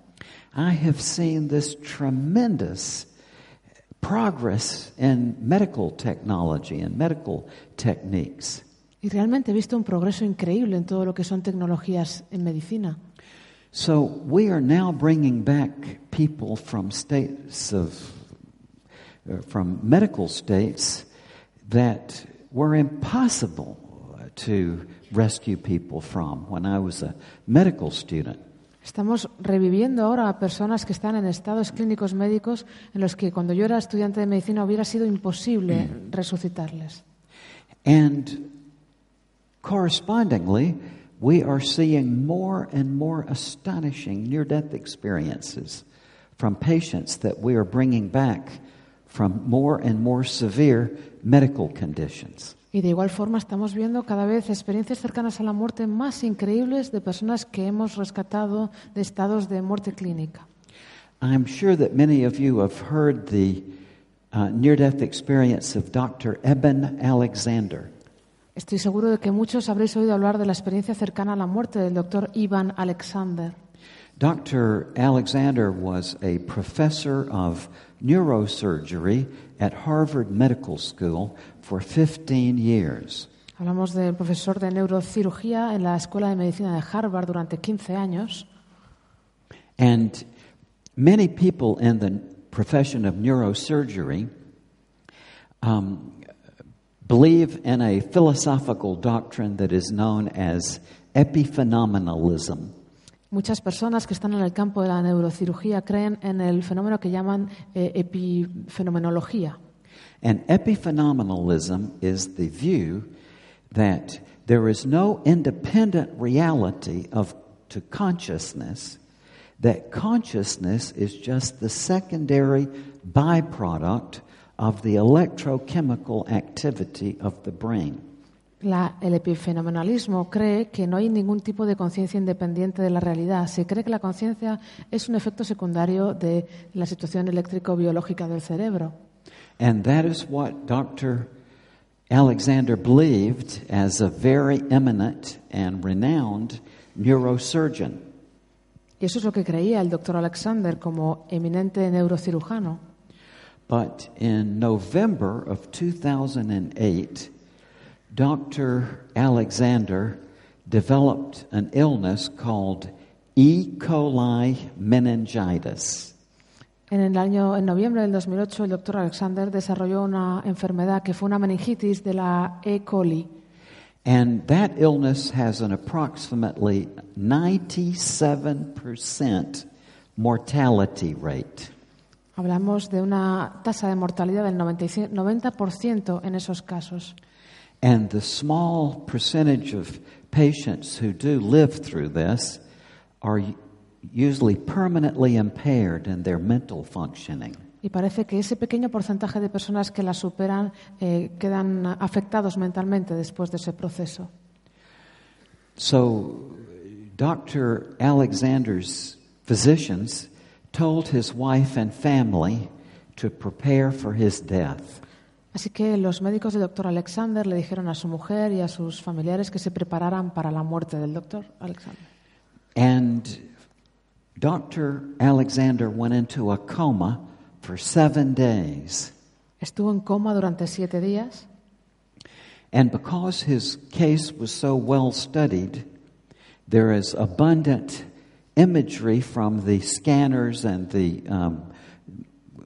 I have seen this tremendous progress in medical technology and medical techniques. Y realmente he visto un progreso increíble en todo lo que son tecnologías en medicina. So we are now bringing back people from states of, uh, from medical states that were impossible to rescue people from when I was a medical student. Estamos reviviendo ahora a personas que están en estados clínicos médicos en los que cuando yo era estudiante de medicina hubiera sido imposible resucitarles. And correspondingly, we are seeing more and more astonishing near death experiences from patients that we are bringing back from more and more severe medical conditions. Y de igual forma estamos viendo cada vez experiencias cercanas a la muerte más increíbles de personas que hemos rescatado de estados de muerte clínica. I'm sure that many of you have heard the uh, near death experience of Dr. Eben Alexander. Estoy seguro de que muchos habréis oído hablar de la experiencia cercana a la muerte del doctor Ivan Alexander. Dr. Alexander was a professor of neurosurgery at Harvard Medical School for 15 years. Hablamos del profesor de neurocirugía en la Escuela de Medicina de Harvard durante 15 años. And many people in the profession of neurosurgery um, believe in a philosophical doctrine that is known as epiphenomenalism. Muchas personas que están en el campo de la neurocirugía creen en el fenómeno que llaman eh, epifenomenología. And epiphenomenalism is the view that there is no independent reality of to consciousness, that consciousness is just the secondary byproduct of the electrochemical activity of the brain. La- el epifenomenalismo cree que no hay ningún tipo de conciencia independiente de la realidad. Se cree que la conciencia es un efecto secundario de la situación eléctrico-biológica del cerebro. And that is what Dr. Alexander believed as a very eminent and renowned neurosurgeon. Y eso es lo que creía el doctor Alexander como eminente neurocirujano. But in November of 2008, Dr. Alexander developed an illness called E. coli meningitis. En el año, en noviembre del 2008, el doctor Alexander desarrolló una enfermedad que fue una meningitis de la E. coli. And that illness has an approximately 97% mortality rate. Hablamos de una tasa de mortalidad del 95 90% en esos casos. And the small percentage of patients who do live through this are usually permanently impaired in their mental functioning. Y parece que ese pequeño porcentaje de personas que la superan eh, quedan afectados mentalmente después de ese proceso. So, Dr. Alexander's physicians told his wife and family to prepare for his death. Así que los médicos del doctor Alexander le dijeron a su mujer y a sus familiares que se prepararan para la muerte del doctor Alexander. And Dr. Alexander went into a coma for seven days. Estuvo en coma durante siete días And because his case was so well studied, there is abundant imagery from the scanners and the um,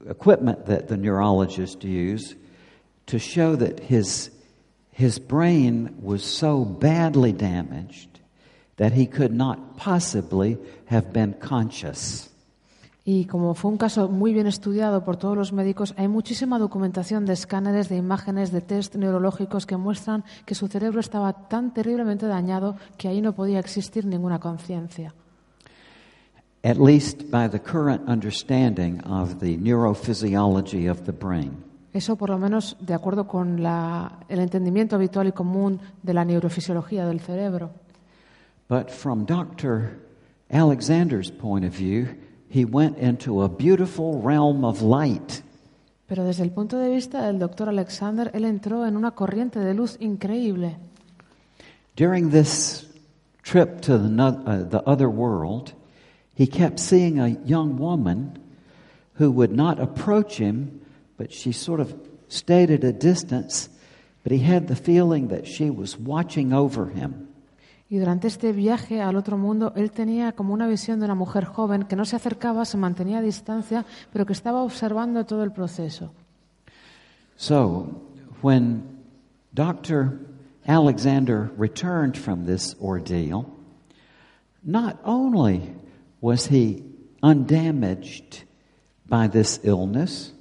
equipment that the neurologists use to show that his, his brain was so badly damaged that he could not possibly have been conscious. y como fue un caso muy bien estudiado por todos los médicos, hay muchísima documentación de escáneres, de imágenes, de test neurológicos que muestran que su cerebro estaba tan terriblemente dañado que ahí no podía existir ninguna conciencia. At least by the current understanding of the neurophysiology of the brain. Eso, por lo menos, de acuerdo con la- el entendimiento habitual y común de la neurofisiología del cerebro. But from Dr. Alexander's point of view, he went into a beautiful realm of light. Pero desde el punto de vista del doctor Alexander, él entró en una corriente de luz increíble. During this trip to the, uh, the other world, he kept seeing a young woman who would not approach him, but she sort of stayed at a distance, but he had the feeling that she was watching over him. Y durante este viaje al otro mundo, él tenía como una visión de una mujer joven que no se acercaba, se mantenía a distancia, pero que estaba observando todo el proceso. So, when Dr. Alexander returned from this ordeal, not only was he undamaged by this illness,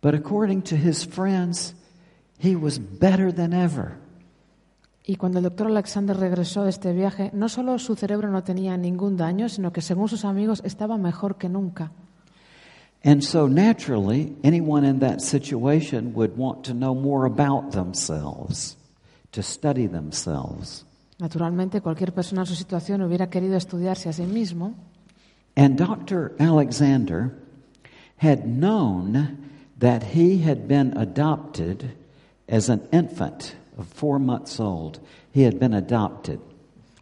but according to his friends, he was better than ever. Y cuando el doctor Alexander regresó de este viaje, no solo su cerebro no tenía ningún daño, sino que según sus amigos estaba mejor que nunca. And so, naturally, anyone in that situation would want to know more about themselves, to study themselves. Naturalmente, cualquier persona en su situación hubiera querido estudiarse a sí mismo. And Dr. Alexander had known that he had been adopted as an infant of four months old. He had been adopted.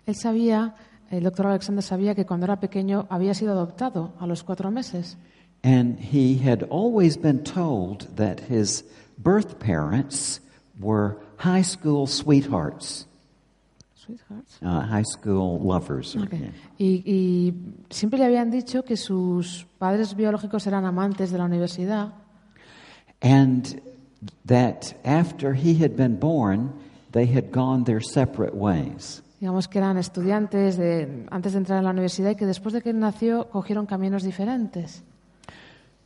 Él sabía, el doctor Alexander sabía que cuando era pequeño había sido adoptado a los cuatro meses. And he had always been told that his birth parents were high school sweethearts, Sweethearts. uh, high school lovers. or- Ok. Y, y siempre le habían dicho que sus padres biológicos eran amantes de la universidad And that after he had been born, they had gone their separate ways. digamos que eran estudiantes de, antes de entrar a la universidad y que después de que él nació cogieron caminos diferentes.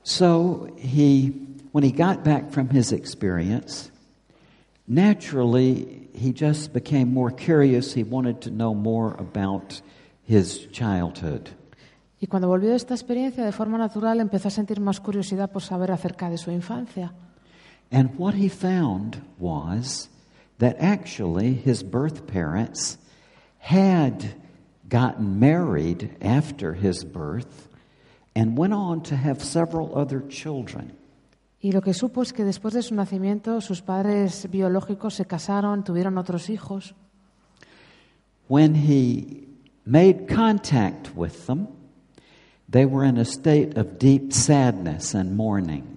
So he, when he got back from his experience, naturally he just became more curious. He wanted to know more about his childhood. Y cuando volvió de esta experiencia, de forma natural, empezó a sentir más curiosidad por saber acerca de su infancia. And what he found was that actually his birth parents had gotten married after his birth and went on to have several other children. Y lo que supo es que después de su nacimiento, sus padres biológicos se casaron, tuvieron otros hijos. When he made contact with them, they were in a state of deep sadness and mourning.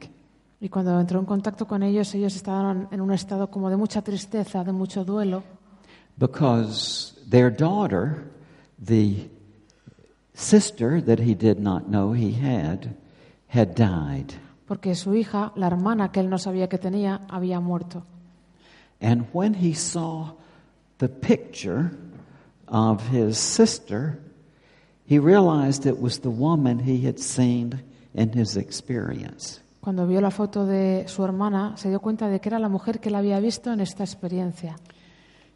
Y cuando entró en contacto con ellos, ellos estaban en un estado como de mucha tristeza, de mucho duelo, because their daughter, the sister that he did not know he had, had died. Porque su hija, la hermana que él no sabía que tenía, había muerto. And when he saw the picture of his sister, he realized it was the woman he had seen in his experience. Cuando vio la foto de su hermana, se dio cuenta de que era la mujer que la había visto en esta experiencia.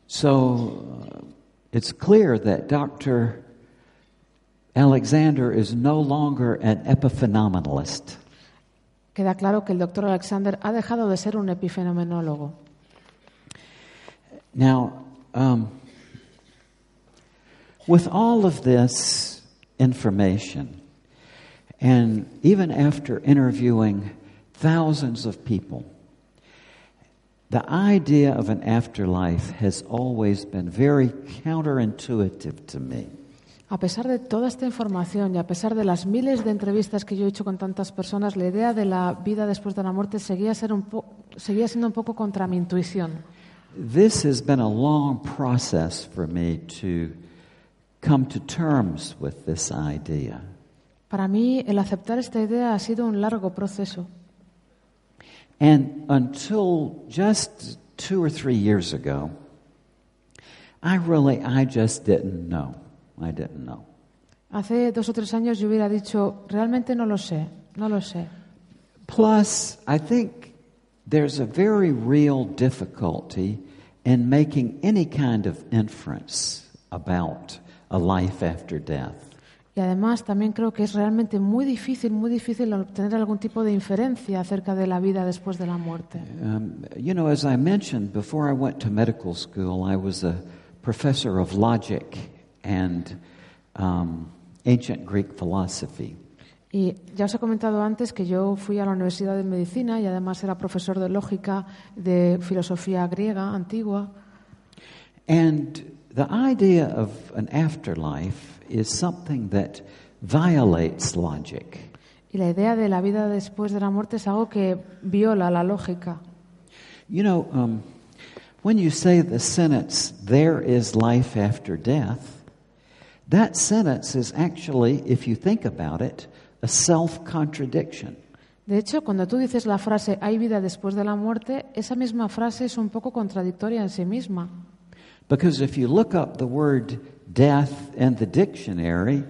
So uh, it's clear that Dr. Alexander is no longer an epiphenomenalist. Queda claro que el doctor Alexander ha dejado de ser un epifenomenólogo. Now, um, with all of this information, and even after interviewing thousands of people, the idea of an afterlife has always been very counterintuitive to me. A pesar de toda esta información y a pesar de las miles de entrevistas que yo he hecho con tantas personas, la idea de la vida después de la muerte seguía, ser un po- seguía siendo un poco contra mi intuición. This has been a long process for me to come to terms with this idea. Para mí, el aceptar esta idea ha sido un largo proceso. And until just two or three years ago, I really, I just didn't know. I didn't know. Hace dos o tres años yo hubiera dicho, realmente no lo sé, no lo sé. Plus, I think there's a very real difficulty in making any kind of inference about a life after death. Y además también creo que es realmente muy difícil, muy difícil obtener algún tipo de inferencia acerca de la vida después de la muerte. Um, you know, as I mentioned, before I went to medical school, I was a professor of logic and um, ancient Greek philosophy. Y ya os he comentado antes que yo fui a la Universidad de Medicina y además era profesor de lógica de filosofía griega antigua. And the idea of an afterlife is something that violates logic. Y la idea de la vida después de la muerte es algo que viola la lógica. You know, um, when you say the sentence, there is life after death, that sentence is actually, if you think about it, a self contradiction. De hecho, cuando tú dices la frase hay vida después de la muerte, esa misma frase es un poco contradictoria en sí misma. Because if you look up the word death in the dictionary,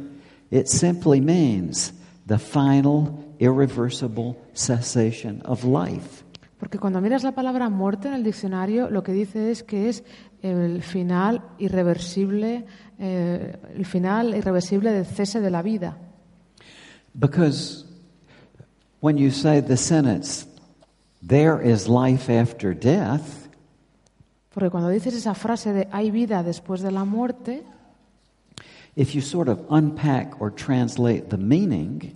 it simply means the final, irreversible cessation of life. Porque cuando miras la palabra muerte en el diccionario, lo que dice es que es el final irreversible, eh, el final irreversible del cese de la vida. Because when you say the sentence, there is life after death, Porque cuando dices esa frase de hay vida después de la muerte, if you sort of unpack or translate the meaning,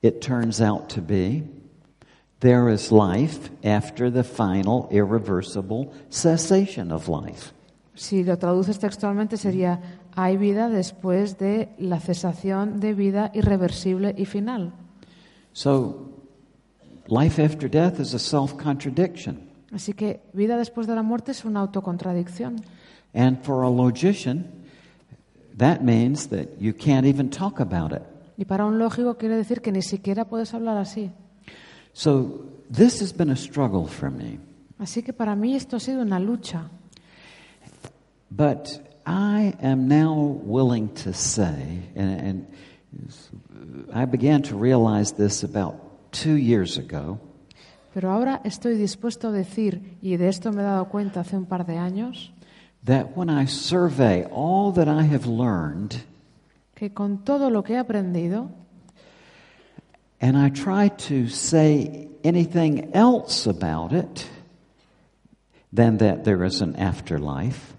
it turns out to be there is life after the final, irreversible cessation of life. si lo traduces textualmente sería hay vida después de la cesación de vida irreversible y final. So, life after death is a self contradiction. Así que vida después de la muerte es una autocontradicción. And for a logician, that means that you can't even talk about it. Y para un lógico quiere decir que ni siquiera puedes hablar así. So, this has been a struggle for me. Así que para mí esto ha sido una lucha. But I am now willing to say, and, and I began to realize this about two years ago, Pero ahora estoy dispuesto a decir, y de esto me he dado cuenta hace un par de años, that when I survey all that I have learned que con todo lo que he aprendido and I try to say anything else about it than that there is an afterlife,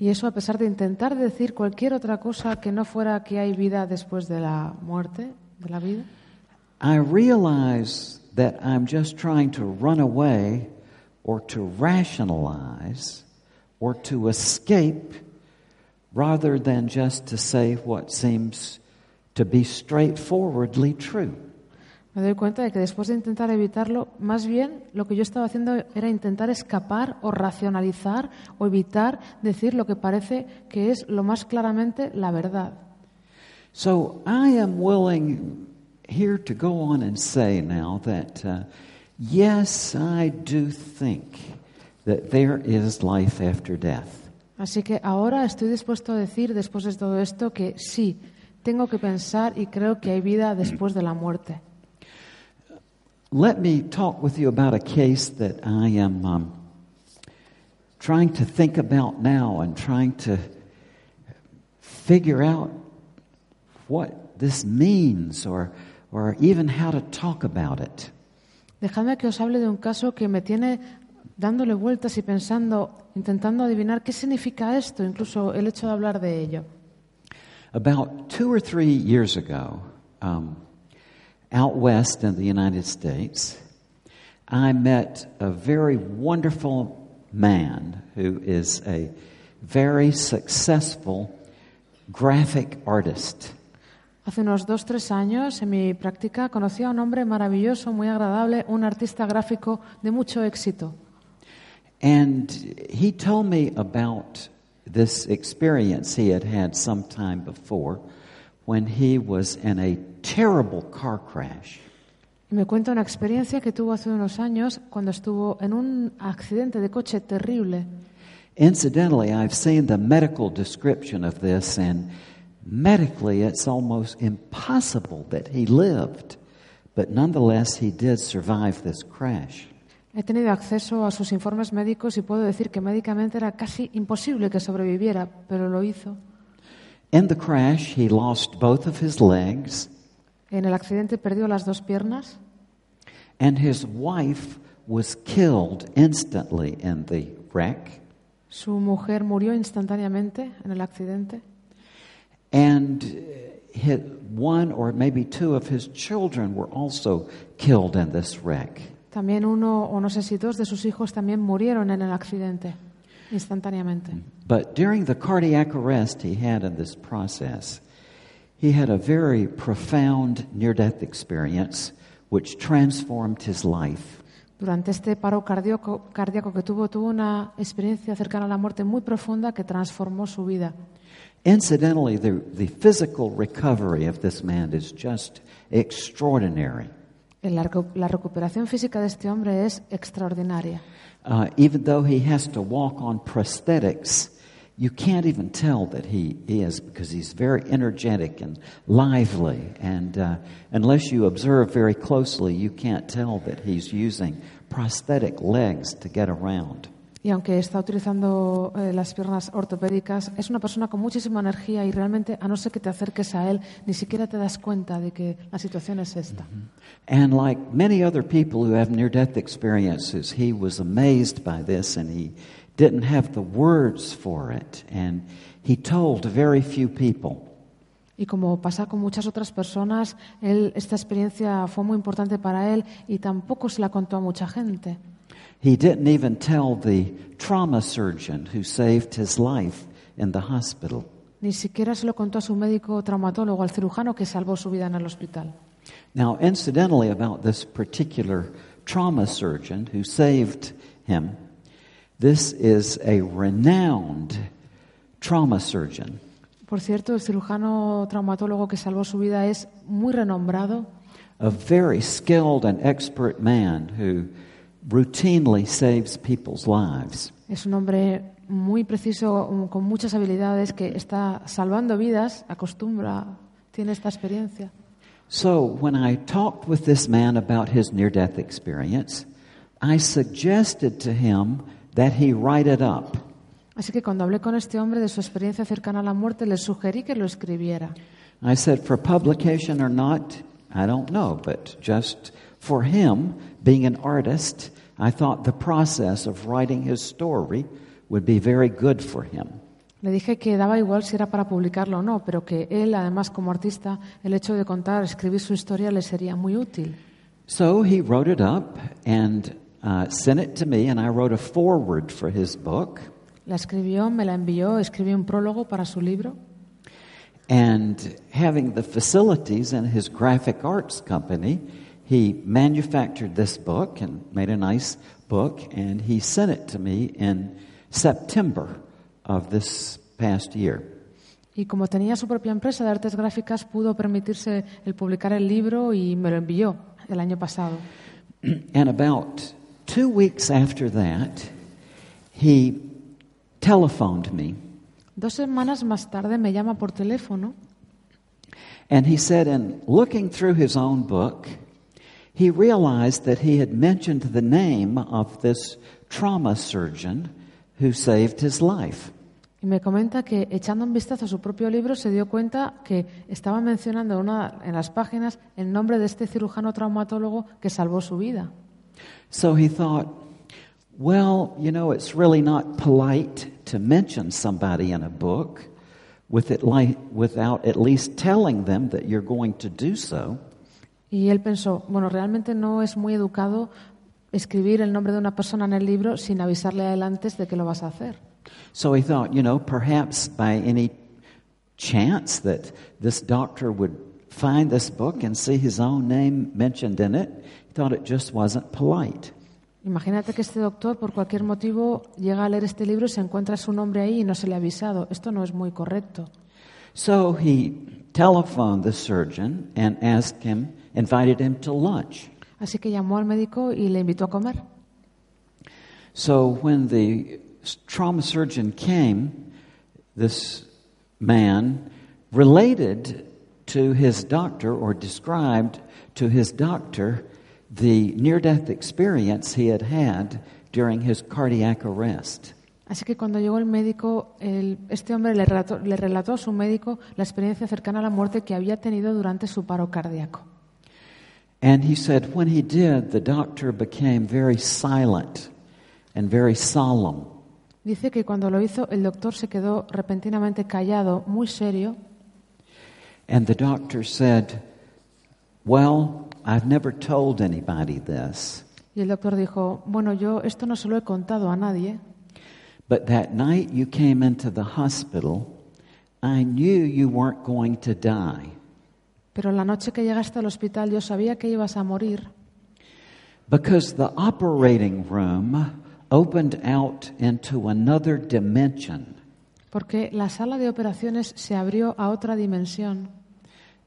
Y eso a pesar de intentar decir cualquier otra cosa que no fuera que hay vida después de la muerte, de la vida, I realize that I'm just trying to run away or to rationalize or to escape rather than just to say what seems to be straightforwardly true. Me doy cuenta de que después de intentar evitarlo, más bien lo que yo estaba haciendo era intentar escapar o racionalizar o evitar decir lo que parece que es lo más claramente la verdad. So I am willing here to go on and say now that uh, yes, I do think that there is life after death. Así que ahora estoy dispuesto a decir, después de todo esto, que sí, tengo que pensar y creo que hay vida después de la muerte. Let me talk with you about a case that I am um, trying to think about now and trying to figure out what this means or, or even how to talk about it. Dejadme que os hable de un caso que me tiene dándole vueltas y pensando, intentando adivinar qué significa esto, incluso el hecho de hablar de ello. About two or three years ago, um, out west in the United States, I met a very wonderful man who is a very successful graphic artist. Hace unos dos, tres años, en mi práctica, conocí a un hombre maravilloso, muy agradable, un artista gráfico de mucho éxito. And he told me about this experience he had had some time before when he was in a terrible car crash. Y me cuenta una experiencia que tuvo hace unos años cuando estuvo en un accidente de coche terrible. Incidentally, I've seen the medical description of this, and medically, it's almost impossible that he lived. But nonetheless, he did survive this crash. He tenido acceso a sus informes médicos y puedo decir que médicamente era casi imposible que sobreviviera, pero lo hizo. In the crash, he lost both of his legs, En el accidente perdió las dos piernas and his wife was killed instantly in the wreck. Su mujer murió instantáneamente en el accidente And uh, his, one or maybe two of his children were also killed in this wreck. También uno, o no sé si dos de sus hijos también murieron en el accidente. instantáneamente. But during the cardiac arrest he had in this process, he had a very profound near death experience which transformed his life. Durante este paro cardíaco, cardíaco que tuvo, tuvo una experiencia cercana a la muerte muy profunda que transformó su vida. Incidentally, the, the physical recovery of this man is just extraordinary. La, la recuperación física de este hombre es extraordinaria. Uh, even though he has to walk on prosthetics, you can't even tell that he is because he's very energetic and lively. And uh, unless you observe very closely, you can't tell that he's using prosthetic legs to get around. Y aunque está utilizando eh, las piernas ortopédicas, es una persona con muchísima energía y realmente, a no ser que te acerques a él, ni siquiera te das cuenta de que la situación es esta. And like many other people who have near death experiences, he was amazed by this and he didn't have the words for it. And he told very few people. Y como pasa con muchas otras personas, él, esta experiencia fue muy importante para él y tampoco se la contó a mucha gente. He didn't even tell the trauma surgeon who saved his life in the hospital. Ni siquiera se lo contó a su médico traumatólogo, al cirujano que salvó su vida en el hospital. Now, incidentally, about this particular trauma surgeon who saved him, this is a renowned trauma surgeon. Por cierto, el cirujano traumatólogo que salvó su vida es muy renombrado, a very skilled and expert man who routinely saves people's lives. es un hombre muy preciso, um, con muchas habilidades, que está salvando vidas, acostumbra, tiene esta experiencia. So, when I talked with this man about his near death experience, I suggested to him that he write it up. Así que cuando hablé con este hombre de su experiencia cercana a la muerte, le sugerí que lo escribiera. I said, for publication or not, I don't know, but just for him, being an artist, I thought the process of writing his story would be very good for him. Le dije que daba igual si era para publicarlo o no, pero que él, además, como artista, el hecho de contar, escribir su historia le sería muy útil. So he wrote it up and uh, sent it to me, and I wrote a foreword for his book. La escribió, me la envió, escribió un prólogo para su libro. And having the facilities in his graphic arts company, he manufactured this book and made a nice book, and he sent it to me in September of this past year. Y como tenía su propia empresa de artes gráficas, pudo permitirse el publicar el libro y me lo envió el año pasado. And about two weeks after that, he telephoned me Dos semanas más tarde me llama por teléfono and he said, in looking through his own book, he realized that he had mentioned the name of this trauma surgeon who saved his life. y me comenta que echando un vistazo a su propio libro se dio cuenta que estaba mencionando una, en las páginas el nombre de este cirujano traumatólogo que salvó su vida. So he thought, well, you know, it's really not polite to mention somebody in a book with it li- without at least telling them that you're going to do so. Y él pensó, bueno, realmente no es muy educado escribir el nombre de una persona en el libro sin avisarle a él antes de que lo vas a hacer. So he thought, you know, perhaps by any chance that this doctor would find this book and see his own name mentioned in it, thought it just wasn't polite. Imagínate que este doctor, por cualquier motivo, llega a leer este libro y se encuentra su nombre ahí y no se le ha avisado. Esto no es muy correcto. So he telephoned the surgeon and asked him, invited him to lunch. Así que llamó al médico y le invitó a comer. So when the trauma surgeon came, this man related to his doctor or described to his doctor the near death experience he had had during his cardiac arrest. Así que cuando llegó el médico, el- este hombre le relató, le relató a su médico la experiencia cercana a la muerte que había tenido durante su paro cardíaco. And he said when he did, the doctor became very silent and very solemn. Dice que cuando lo hizo, el doctor se quedó repentinamente callado, muy serio, And the doctor said, Well, I've never told anybody this, y el doctor dijo, bueno, yo esto no se lo he contado a nadie, But that night you came into the hospital, I knew you weren't going to die. Pero la noche que llegaste al hospital yo sabía que ibas a morir. Because the operating room opened out into another dimension. porque la sala de operaciones se abrió a otra dimensión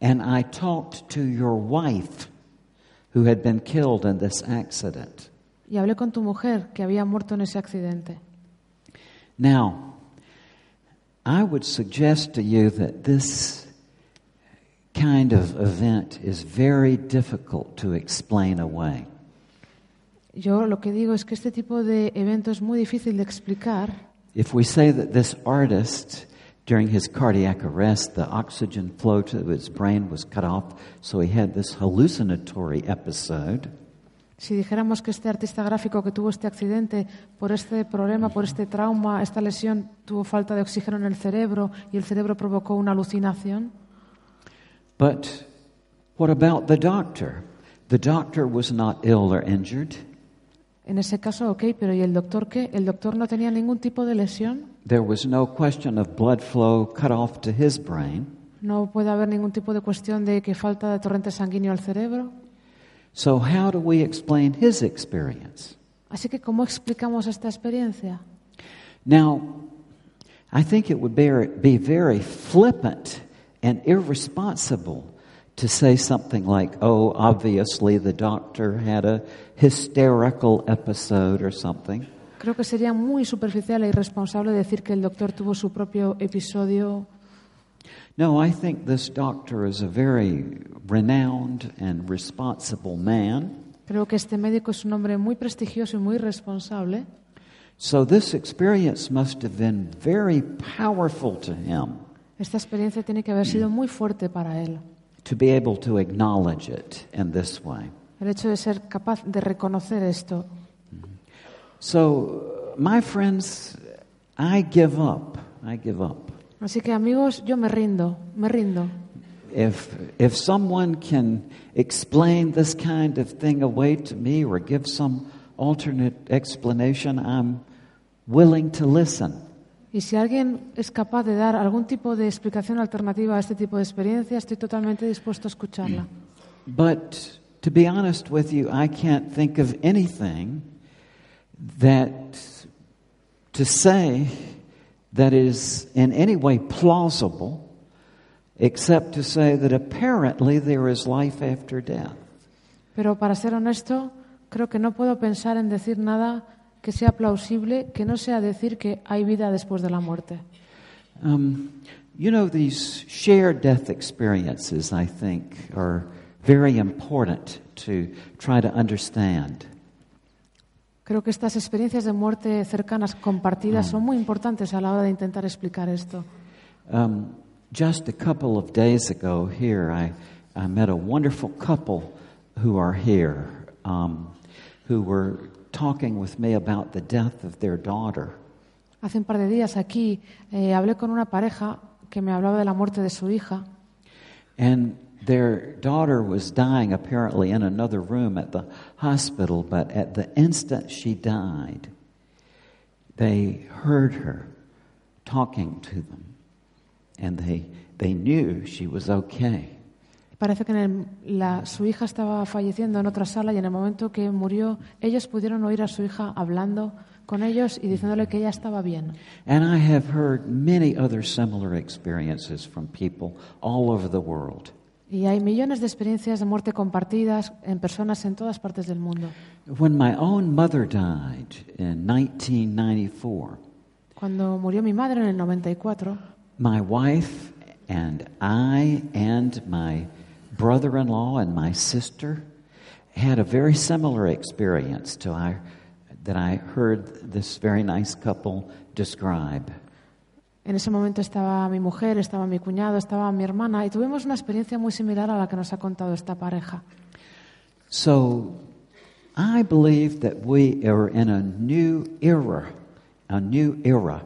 And I talked to your wife who had been killed in this accident. y hablé con tu mujer que había muerto en ese accidente. Now, I would suggest to you that this kind of event is very difficult to explain away. Yo lo que digo es que este tipo de evento es muy difícil de explicar. If we say that this artist, during his cardiac arrest, the oxygen flow to his brain was cut off, so he had this hallucinatory episode. Si dijéramos que este artista gráfico que tuvo este accidente, por este problema, por este trauma, esta lesión, tuvo falta de oxígeno en el cerebro y el cerebro provocó una alucinación. But what about the doctor? The doctor was not ill or injured. En ese caso, ok, pero ¿y el doctor qué? ¿El doctor no tenía ningún tipo de lesión? There was no question of blood flow cut off to his brain. No puede haber ningún tipo de cuestión de que falta de torrente sanguíneo al cerebro. So, how do we explain his experience? Así que, ¿cómo explicamos esta experiencia? Now, I think it would be, be very flippant and irresponsible to say something like, oh, obviously the doctor had a hysterical episode or something. Creo que sería muy superficial e irresponsable decir que el doctor tuvo su propio episodio. No, I think this doctor is a very renowned and responsible man. Creo que este médico es un hombre muy prestigioso y muy responsable. So this experience must have been very powerful to him Esta experiencia tiene que haber sido muy fuerte para él. to be able to acknowledge it in this way. El hecho de ser capaz de reconocer esto. So, my friends, I give up. I give up. Así que amigos, yo me rindo, me rindo. If, if someone can explain this kind of thing away to me or give some alternate explanation, I'm willing to listen. Y si alguien es capaz de dar algún tipo de explicación alternativa a este tipo de experiencia, estoy totalmente dispuesto a escucharla. But to be honest with you, I can't think of anything that to say that is in any way plausible except to say that apparently there is life after death. Pero para ser honesto, creo que no puedo pensar en decir nada que sea plausible, que no sea decir que hay vida después de la muerte. Um, you know, these shared death experiences, I think, are very important to try to understand. Creo que estas experiencias de muerte cercanas compartidas son muy importantes a la hora de intentar explicar esto. Um, just a couple of days ago here, I, I met a wonderful couple who are here um, who were talking with me about the death of their daughter. Hace un par de días aquí eh, hablé con una pareja que me hablaba de la muerte de su hija And their daughter was dying apparently in another room at the hospital, but at the instant she died, they heard her talking to them. And they, they knew she was okay. Parece que en el- la- su hija estaba falleciendo en otra sala y en el momento que murió, ellos pudieron oír a su hija hablando con ellos y diciéndole que ella estaba bien. And I have heard many other similar experiences from people all over the world. Y hay millones de experiencias de muerte compartidas en personas en todas partes del mundo. When my own mother died in 1994, Cuando murió mi madre en el 94, my wife and I and my brother in law and my sister had a very similar experience to I, that I heard this very nice couple describe. En ese momento estaba mi mujer, estaba mi cuñado, estaba mi hermana y tuvimos una experiencia muy similar a la que nos ha contado esta pareja. So I believe that we are in a new era, a new era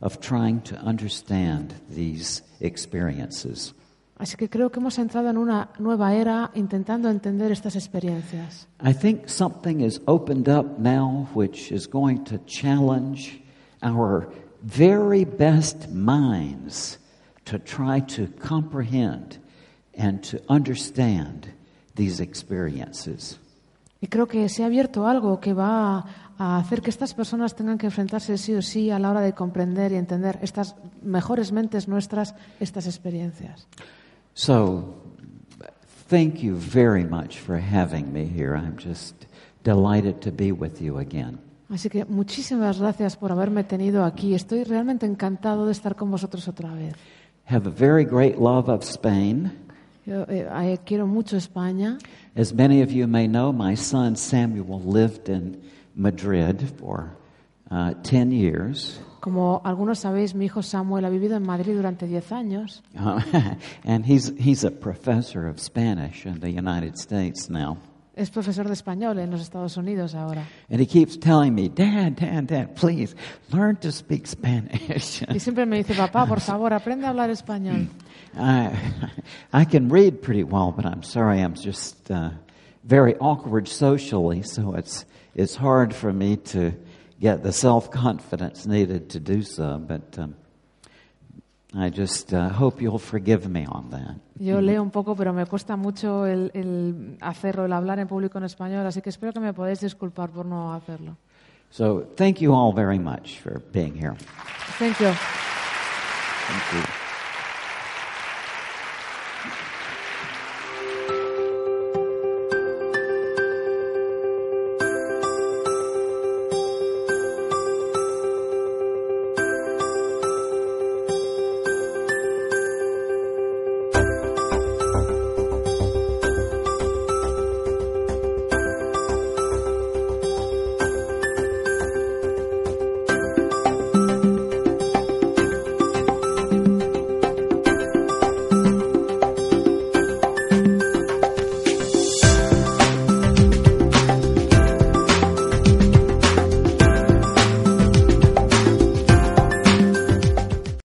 of trying to understand these experiences. Así que creo que hemos entrado en una nueva era intentando entender estas experiencias. I think something is opened up now which is going to challenge our very best minds to try to comprehend and to understand these experiences. Y creo que se ha abierto algo que va a hacer que estas personas tengan que enfrentarse sí o sí a la hora de comprender y entender estas mejores mentes nuestras, estas experiencias. So, thank you very much for having me here. I'm just delighted to be with you again. Así que muchísimas gracias por haberme tenido aquí. Estoy realmente encantado de estar con vosotros otra vez. Have a very great love of Spain. Yo eh, eh, quiero mucho España. As many of you may know, my son Samuel lived in Madrid for uh, 10 years. Como algunos sabéis, mi hijo Samuel ha vivido en Madrid durante 10 años and he's, he's a professor of Spanish in the United States now. Es profesor de español en los Estados Unidos ahora. And he keeps telling me, Dad, Dad, Dad, please learn to speak Spanish. Y siempre me dice, papá, por favor, aprende a hablar español. I, I can read pretty well, but I'm sorry, I'm just uh, very awkward socially, so it's, it's hard for me to get the self confidence needed to do so. But um, I just uh, hope you'll forgive me on that. Yo leo un poco, pero me cuesta mucho el, el hacerlo, el hablar en público en español, así que espero que me podáis disculpar por no hacerlo. So thank you all very much for being here. Thank you. Thank you.